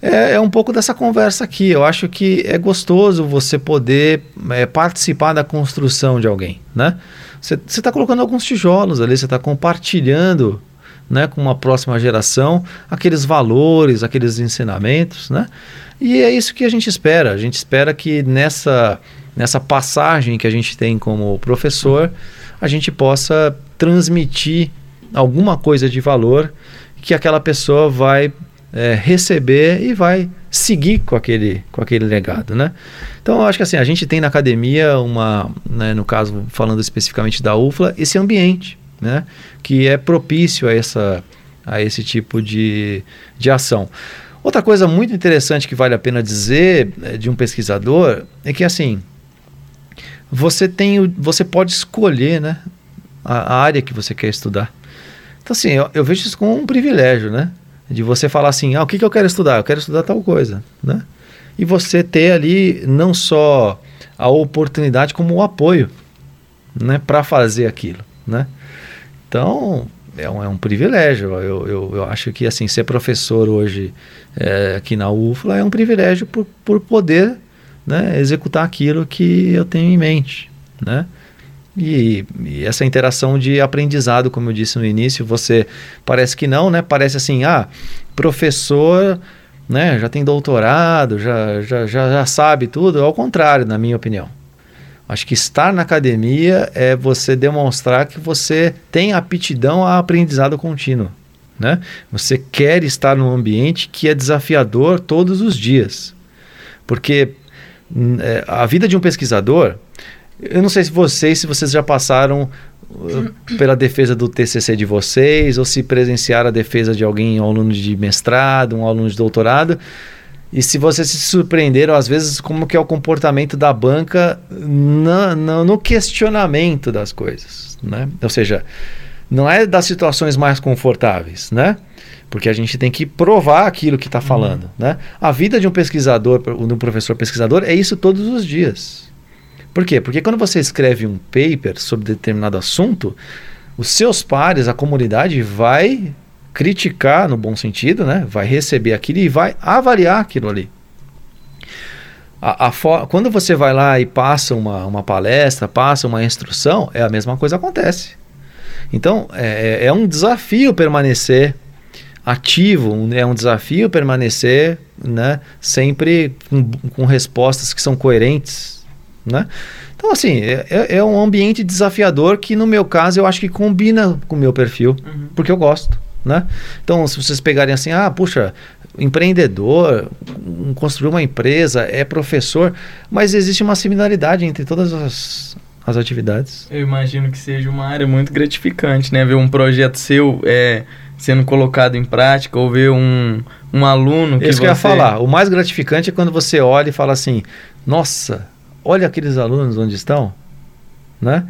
é, é, um pouco dessa conversa aqui. Eu acho que é gostoso você poder é, participar da construção de alguém, né? Você está colocando alguns tijolos ali, você está compartilhando né, com uma próxima geração aqueles valores, aqueles ensinamentos, né? E é isso que a gente espera. A gente espera que nessa, nessa passagem que a gente tem como professor, a gente possa transmitir alguma coisa de valor que aquela pessoa vai é, receber e vai seguir com aquele, com aquele legado, né? Então, eu acho que assim, a gente tem na academia uma, né, no caso, falando especificamente da UFLA, esse ambiente, né? Que é propício a, essa, a esse tipo de, de ação. Outra coisa muito interessante que vale a pena dizer é, de um pesquisador é que, assim, você tem, você pode escolher, né? A, a área que você quer estudar. Então, assim, eu, eu, vejo isso como um privilégio, né? De você falar assim, ah, o que, que eu quero estudar? Eu quero estudar tal coisa, né? E você ter ali não só a oportunidade, como o apoio, né? Para fazer aquilo, né? Então, é um, é um privilégio. Eu, eu, eu, acho que, assim, ser professor hoje é, aqui na UFLA é um privilégio por, por poder né, executar aquilo que eu tenho em mente, né? E, e, essa interação de aprendizado, como eu disse no início, você parece que não, né? Parece assim, ah, professor, né? Já tem doutorado, já, já, já, já sabe tudo. Ao contrário, na minha opinião. Acho que estar na academia é você demonstrar que você tem aptidão a aprendizado contínuo. Né? Você quer estar num ambiente que é desafiador todos os dias. Porque é, a vida de um pesquisador eu não sei se vocês, se vocês já passaram uh, pela defesa do TCC de vocês, ou se presenciaram a defesa de alguém, um aluno de mestrado, um aluno de doutorado, e se vocês se surpreenderam, às vezes, como que é o comportamento da banca na, no questionamento das coisas, né? Ou seja, não é das situações mais confortáveis, né? Porque a gente tem que provar aquilo que está falando, uhum. né? A vida de um pesquisador, de um professor pesquisador, é isso todos os dias. Por quê? Porque quando você escreve um paper sobre determinado assunto, os seus pares, a comunidade vai criticar no bom sentido, né? Vai receber aquilo e vai avaliar aquilo ali. A, a quando você vai lá e passa uma, uma palestra, passa uma instrução, é a mesma coisa acontece. Então é, é, é um desafio permanecer ativo, é um desafio permanecer né, sempre com, com respostas que são coerentes né? Então, assim, é, é, é, um ambiente desafiador que, no meu caso, eu acho que combina com o meu perfil, uhum. porque eu gosto. Né? Então, se vocês pegarem assim, ah, puxa, empreendedor, construir uma empresa, é professor, mas existe uma similaridade entre todas as, as atividades. Eu imagino que seja uma área muito gratificante, né? Ver um projeto seu é, sendo colocado em prática ou ver um, um aluno que Isso que eu ia falar. O mais gratificante é quando você olha e fala assim, nossa, olha aqueles alunos onde estão, né?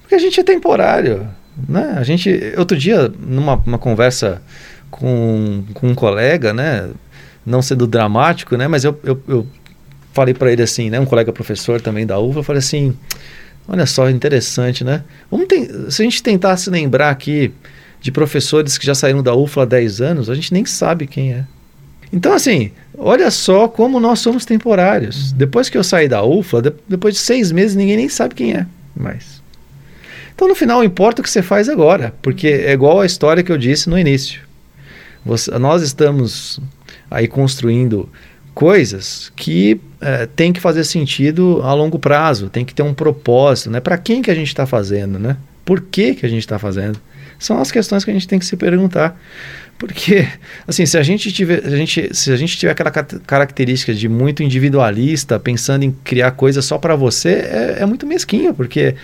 Porque a gente é temporário, né? A gente, outro dia, numa conversa com, com um colega, né? Não sendo dramático, né? Mas eu, eu, eu falei para ele assim, né? Um colega professor também da UFA, eu falei assim, olha só, interessante, né? Vamos se a gente tentar se lembrar aqui de professores que já saíram da UFA há 10 anos, a gente nem sabe quem é. Então, assim, olha só como nós somos temporários. Depois que eu saí da UFA, de, depois de seis meses, ninguém nem sabe quem é mais. Então, no final, importa o que você faz agora, porque é igual a história que eu disse no início. Você, nós estamos aí construindo coisas que é, tem que fazer sentido a longo prazo, tem que ter um propósito, né? Para quem que a gente está fazendo, né? Por que que a gente está fazendo? São as questões que a gente tem que se perguntar. Porque, assim, se a gente tiver, a gente, se a gente tiver aquela característica de muito individualista, pensando em criar coisas só para você, é, é, muito mesquinho, porque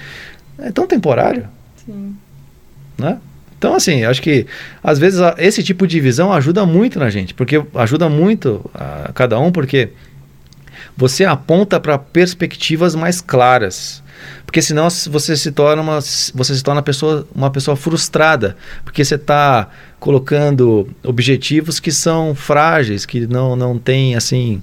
é tão temporário. Sim. Né? Então, assim, acho que às vezes a, esse tipo de visão ajuda muito na gente, porque ajuda muito a cada um, porque você aponta para perspectivas mais claras. Porque senão você se torna uma, você se torna uma pessoa, uma pessoa frustrada, porque você está colocando objetivos que são frágeis, que não, não tem assim.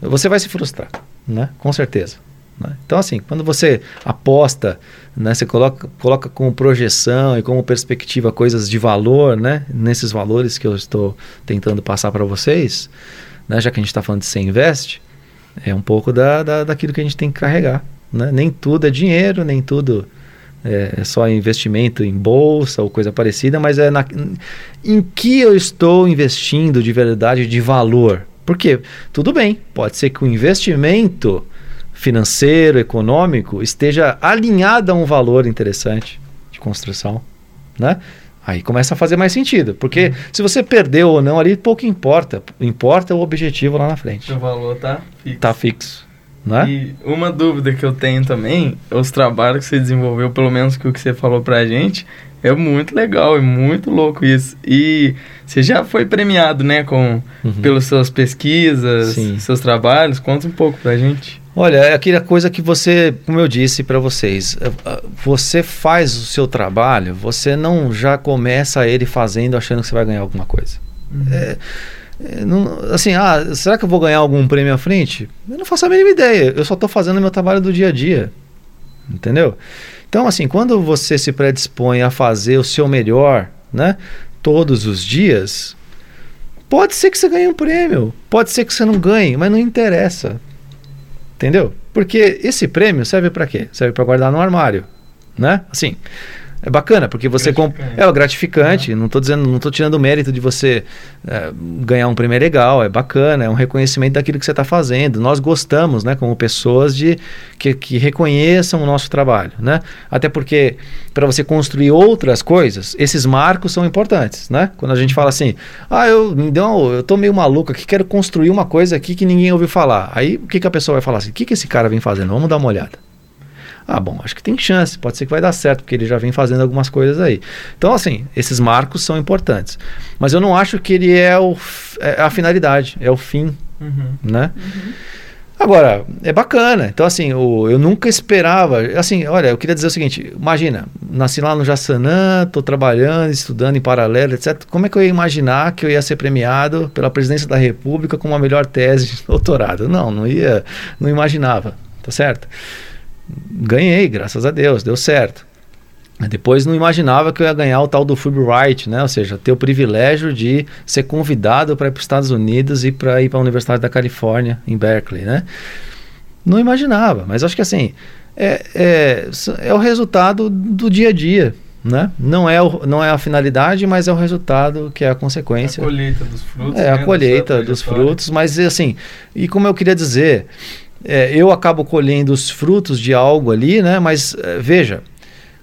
Você vai se frustrar, né? Com certeza. Né? Então, assim, quando você aposta, né, você coloca, coloca como projeção e como perspectiva coisas de valor, né, nesses valores que eu estou tentando passar para vocês, né, já que a gente está falando de ser investe, é um pouco da, da, daquilo que a gente tem que carregar. Né? Nem tudo é dinheiro, nem tudo é, é só investimento em bolsa ou coisa parecida, mas é na, em que eu estou investindo de verdade, de valor. Porque, tudo bem, pode ser que o investimento financeiro, econômico, esteja alinhado a um valor interessante de construção, né? Aí começa a fazer mais sentido, porque uhum. se você perdeu ou não ali, pouco importa. Importa o objetivo lá na frente. O valor tá fixo. Tá fixo. Né? E uma dúvida que eu tenho também, os trabalhos que você desenvolveu, pelo menos que o que você falou pra gente, é muito legal, é muito louco isso. E você já foi premiado, né, com uhum. pelas suas pesquisas, Sim. seus trabalhos. Conta um pouco pra gente. Olha, é aquela coisa que você, como eu disse para vocês, é, é, você faz o seu trabalho, você não já começa ele fazendo achando que você vai ganhar alguma coisa. Uhum. É, é, não, assim, ah, será que eu vou ganhar algum prêmio à frente? Eu não faço a mínima ideia. Eu só estou fazendo meu trabalho do dia a dia. Entendeu? Então, assim, quando você se predispõe a fazer o seu melhor, né? Todos os dias, pode ser que você ganhe um prêmio, pode ser que você não ganhe, mas não interessa. Entendeu? Porque esse prêmio serve para quê? Serve para guardar no armário, né? Assim, é bacana, porque você comp... é gratificante. Não estou dizendo, não tô tirando o mérito de você é, ganhar um prêmio é legal, é bacana, é um reconhecimento daquilo que você está fazendo. Nós gostamos, né, como pessoas, de que, que reconheçam o nosso trabalho, né? Até porque para você construir outras coisas, esses marcos são importantes, né? Quando a gente fala assim, ah, eu não, eu tô meio maluco aqui, quero construir uma coisa aqui que ninguém ouviu falar. Aí o que, que a pessoa vai falar assim? O que, que esse cara vem fazendo? Vamos dar uma olhada. Ah, bom, acho que tem chance, pode ser que vai dar certo, porque ele já vem fazendo algumas coisas aí. Então, assim, esses marcos são importantes. Mas eu não acho que ele é, o, é a finalidade, é o fim, uhum. né? Uhum. Agora, é bacana. Então, assim, o, eu nunca esperava. Assim, olha, eu queria dizer o seguinte: imagina, nasci lá no Jaçanã, estou trabalhando, estudando em paralelo, etc. Como é que eu ia imaginar que eu ia ser premiado pela presidência da República com uma melhor tese de doutorado? Não, não ia, não imaginava, tá certo? Ganhei, graças a Deus, deu certo. Depois não imaginava que eu ia ganhar o tal do Fulbright, né? Ou seja, ter o privilégio de ser convidado para ir para os Estados Unidos e para ir para a Universidade da Califórnia, em Berkeley, né? Não imaginava, mas acho que assim, é, é, é o resultado do dia a dia, né? Não é, o, não é a finalidade, mas é o resultado que é a consequência. É a colheita dos frutos. É, né, a colheita dos frutos, mas assim, e como eu queria dizer, é, eu acabo colhendo os frutos de algo ali, né? Mas é, veja,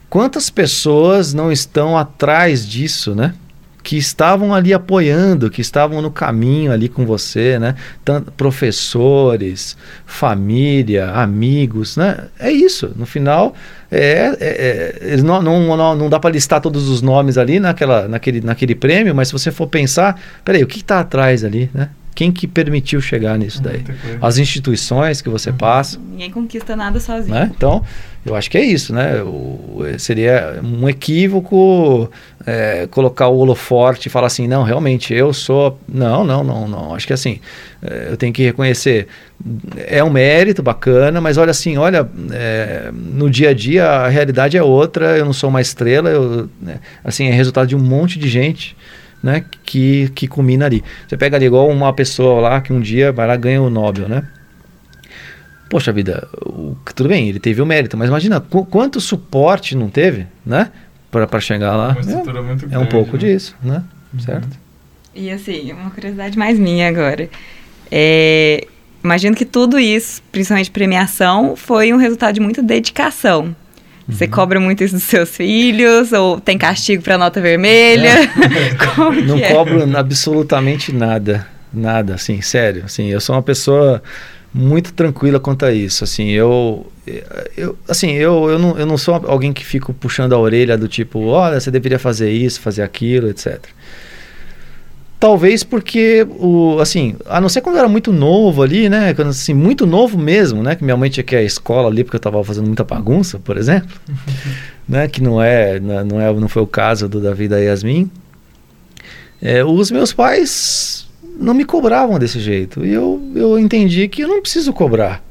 quantas pessoas não estão atrás disso, né? Que estavam ali apoiando, que estavam no caminho ali com você, né? Tanto professores, família, amigos, né? É isso. No final, é, é, é não, não, não, não dá para listar todos os nomes ali naquela, naquele, naquele prêmio, mas se você for pensar, peraí, o que está atrás ali, né? Quem que permitiu chegar nisso daí? As instituições que você uhum. passa. Ninguém conquista nada sozinho. Né? Então, eu acho que é isso, né? O, seria um equívoco é, colocar o holoforte e falar assim, não, realmente, eu sou... Não, não, não, não. Acho que assim, é, eu tenho que reconhecer, é um mérito bacana, mas olha assim, olha, é, no dia a dia a realidade é outra, eu não sou uma estrela, eu, né? assim, é resultado de um monte de gente né, que, que culmina ali. Você pega ali igual uma pessoa lá que um dia vai lá ganha o Nobel, né? Poxa vida, o, tudo bem, ele teve o mérito, mas imagina qu quanto suporte não teve, né? Para chegar lá. É, é, um pouco né? disso, né? Uhum. Certo? E assim, uma curiosidade mais minha agora. É, imagino que tudo isso, principalmente premiação, foi um resultado de muita dedicação. Você cobra muito isso dos seus filhos? Ou tem castigo para nota vermelha? É. Não é? cobro absolutamente nada. Nada, assim, sério. Assim, eu sou uma pessoa muito tranquila quanto a isso. Assim, eu, eu, assim, eu, eu, não, eu não sou alguém que fico puxando a orelha do tipo, olha, você deveria fazer isso, fazer aquilo, etc. Talvez porque, o, assim, a não ser quando eu era muito novo ali, né? Quando, assim, muito novo mesmo, né? Que minha mãe tinha que ir à escola ali porque eu estava fazendo muita bagunça, por exemplo. né? Que não é, não é, não foi o caso do Davi da Yasmin. É, os meus pais não me cobravam desse jeito. E eu, eu entendi que eu não preciso cobrar.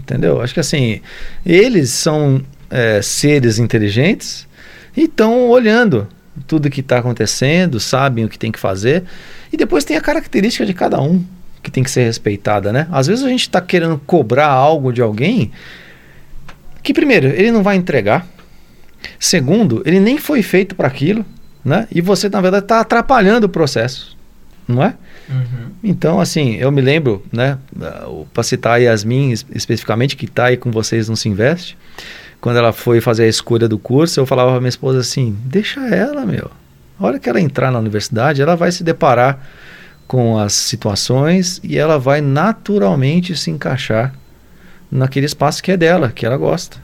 Entendeu? Acho que assim, eles são é, seres inteligentes e estão olhando tudo que está acontecendo, sabem o que tem que fazer. E depois tem a característica de cada um que tem que ser respeitada, né? Às vezes a gente está querendo cobrar algo de alguém que, primeiro, ele não vai entregar. Segundo, ele nem foi feito para aquilo, né? E você, na verdade, está atrapalhando o processo, não é? Uhum. Então, assim, eu me lembro, né? Para citar a Yasmin especificamente, que está aí com vocês não se investe quando ela foi fazer a escolha do curso, eu falava para minha esposa assim: deixa ela, meu. A hora que ela entrar na universidade, ela vai se deparar com as situações e ela vai naturalmente se encaixar naquele espaço que é dela, que ela gosta.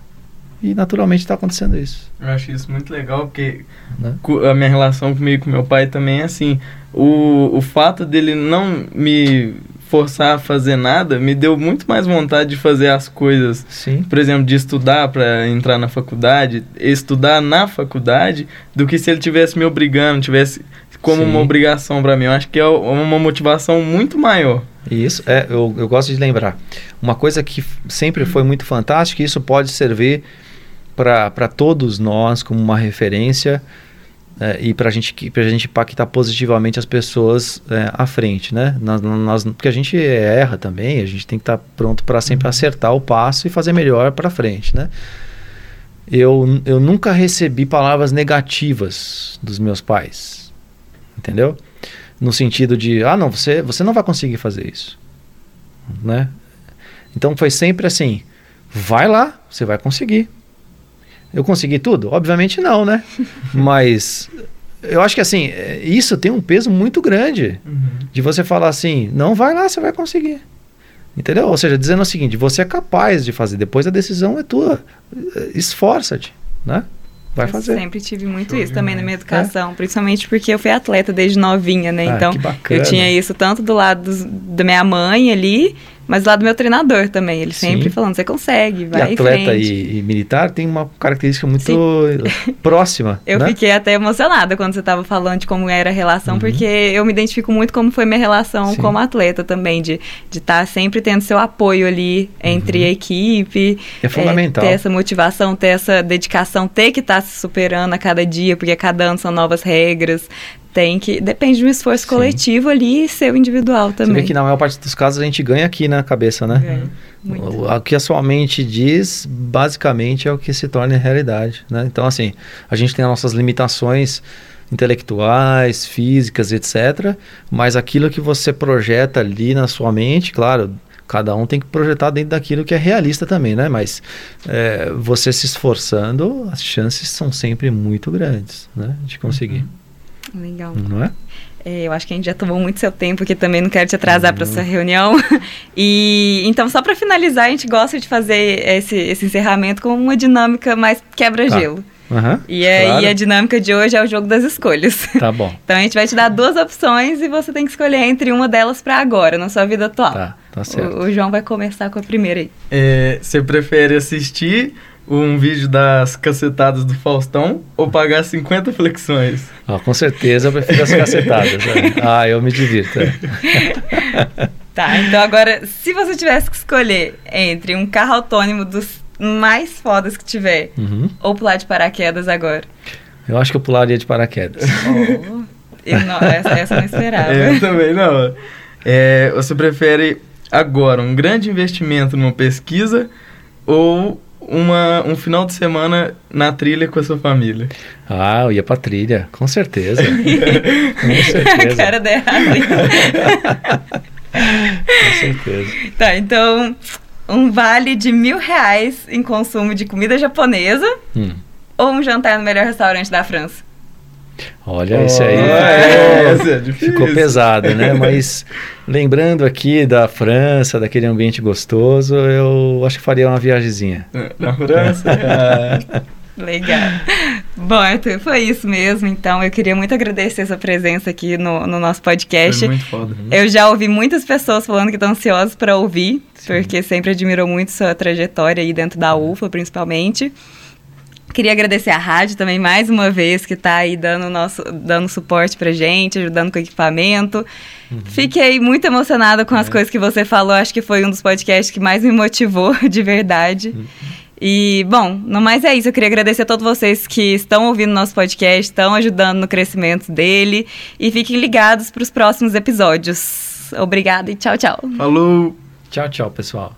E naturalmente está acontecendo isso. Eu acho isso muito legal, porque né? a minha relação comigo e com meu pai também é assim. O, o fato dele não me forçar a fazer nada me deu muito mais vontade de fazer as coisas. Sim. Por exemplo, de estudar para entrar na faculdade, estudar na faculdade, do que se ele tivesse me obrigando, tivesse como Sim. uma obrigação para mim. Eu acho que é uma motivação muito maior. Isso, é, eu, eu gosto de lembrar. Uma coisa que sempre foi muito fantástica, e isso pode servir para todos nós como uma referência é, e para gente, a gente impactar positivamente as pessoas é, à frente, né? Nós, nós, porque a gente erra também, a gente tem que estar tá pronto para sempre uhum. acertar o passo e fazer melhor para frente, né? Eu, eu nunca recebi palavras negativas dos meus pais, entendeu? No sentido de, ah, não, você, você não vai conseguir fazer isso, né? Então foi sempre assim, vai lá, você vai conseguir. Eu consegui tudo? Obviamente não, né? Mas eu acho que assim, é, isso tem um peso muito grande uhum. de você falar assim, não vai lá, você vai conseguir. Entendeu? Ou seja, dizendo o seguinte, você é capaz de fazer, depois a decisão é tua. Esforça-te, né? Vai eu fazer. sempre tive muito Show isso também na minha educação, é? principalmente porque eu fui atleta desde novinha, né? Ah, então, eu tinha isso tanto do lado dos, da minha mãe ali, mas lá do meu treinador também, ele sempre Sim. falando, você consegue, vai e atleta e, e, militar tem uma característica muito Sim. próxima, Eu né? fiquei até emocionada quando você estava falando de como era a relação, uhum. porque eu me identifico muito como foi minha relação Sim. como atleta também, de estar tá sempre tendo seu apoio ali entre uhum. a equipe. É fundamental. É, ter essa motivação, ter essa dedicação, ter que estar tá se superando a cada dia, porque cada ano são novas regras, tem que. Depende de um esforço Sim. coletivo ali e seu individual também. Você vê que na maior parte dos casos a gente ganha aqui na cabeça, né? Ganha. O, o, que a sua mente diz, basicamente, é o que se torna realidade, né? Então, assim, a gente tem as nossas limitações intelectuais, físicas, etc. Mas aquilo que você projeta ali na sua mente, claro, cada um tem que projetar dentro daquilo que é realista também, né? Mas é, você se esforçando, as chances são sempre muito grandes, né? De conseguir. Uhum. Legal. Não é? É, eu acho que a gente já tomou muito seu tempo, que também não quero te atrasar uhum. para sua reunião. E então, só para finalizar, a gente gosta de fazer esse, esse encerramento com uma dinâmica mais quebra-gelo. Tá. Uhum, e aí claro. a dinâmica de hoje é o jogo das escolhas. Tá bom. então a gente vai te dar duas opções e você tem que escolher entre uma delas para agora, na sua vida atual. Tá, tá certo. O, o João vai começar com a primeira aí. É, você prefere assistir um vídeo das cacetadas do Faustão ou pagar 50 flexões? Ah, com certeza eu prefiro as cacetadas. Né? Ah, eu me divirto. É. tá, então agora, se você tivesse que escolher entre um carro autônomo dos mais fodas que tiver uhum. ou pular de paraquedas agora? Eu acho que eu pularia de paraquedas. Oh, eu não, essa, essa eu não esperava. Eu também não. É, você prefere agora um grande investimento numa pesquisa ou uma, um final de semana na trilha com a sua família? Ah, eu ia pra trilha, com certeza. com certeza. A cara da com certeza. Tá, então, um vale de mil reais em consumo de comida japonesa hum. ou um jantar no melhor restaurante da França? Olha, oh, esse aí é, ficou, é ficou pesado, né? Mas lembrando aqui da França, daquele ambiente gostoso, eu acho que faria uma viagemzinha. Na França? Legal. Bom, Arthur, foi isso mesmo. Então, eu queria muito agradecer sua presença aqui no, no nosso podcast. Foi muito foda. Eu já ouvi muitas pessoas falando que estão ansiosas para ouvir, Sim. porque sempre admirou muito sua trajetória aí dentro da UFA, principalmente. Queria agradecer a rádio também mais uma vez que está aí dando nosso dando suporte pra gente, ajudando com o equipamento. Uhum. Fiquei muito emocionada com as é. coisas que você falou. Acho que foi um dos podcasts que mais me motivou de verdade. Uhum. E, bom, no mais é isso. Eu queria agradecer a todos vocês que estão ouvindo nosso podcast, estão ajudando no crescimento dele. E fiquem ligados para os próximos episódios. Obrigada e tchau, tchau. Falou! Tchau, tchau, pessoal.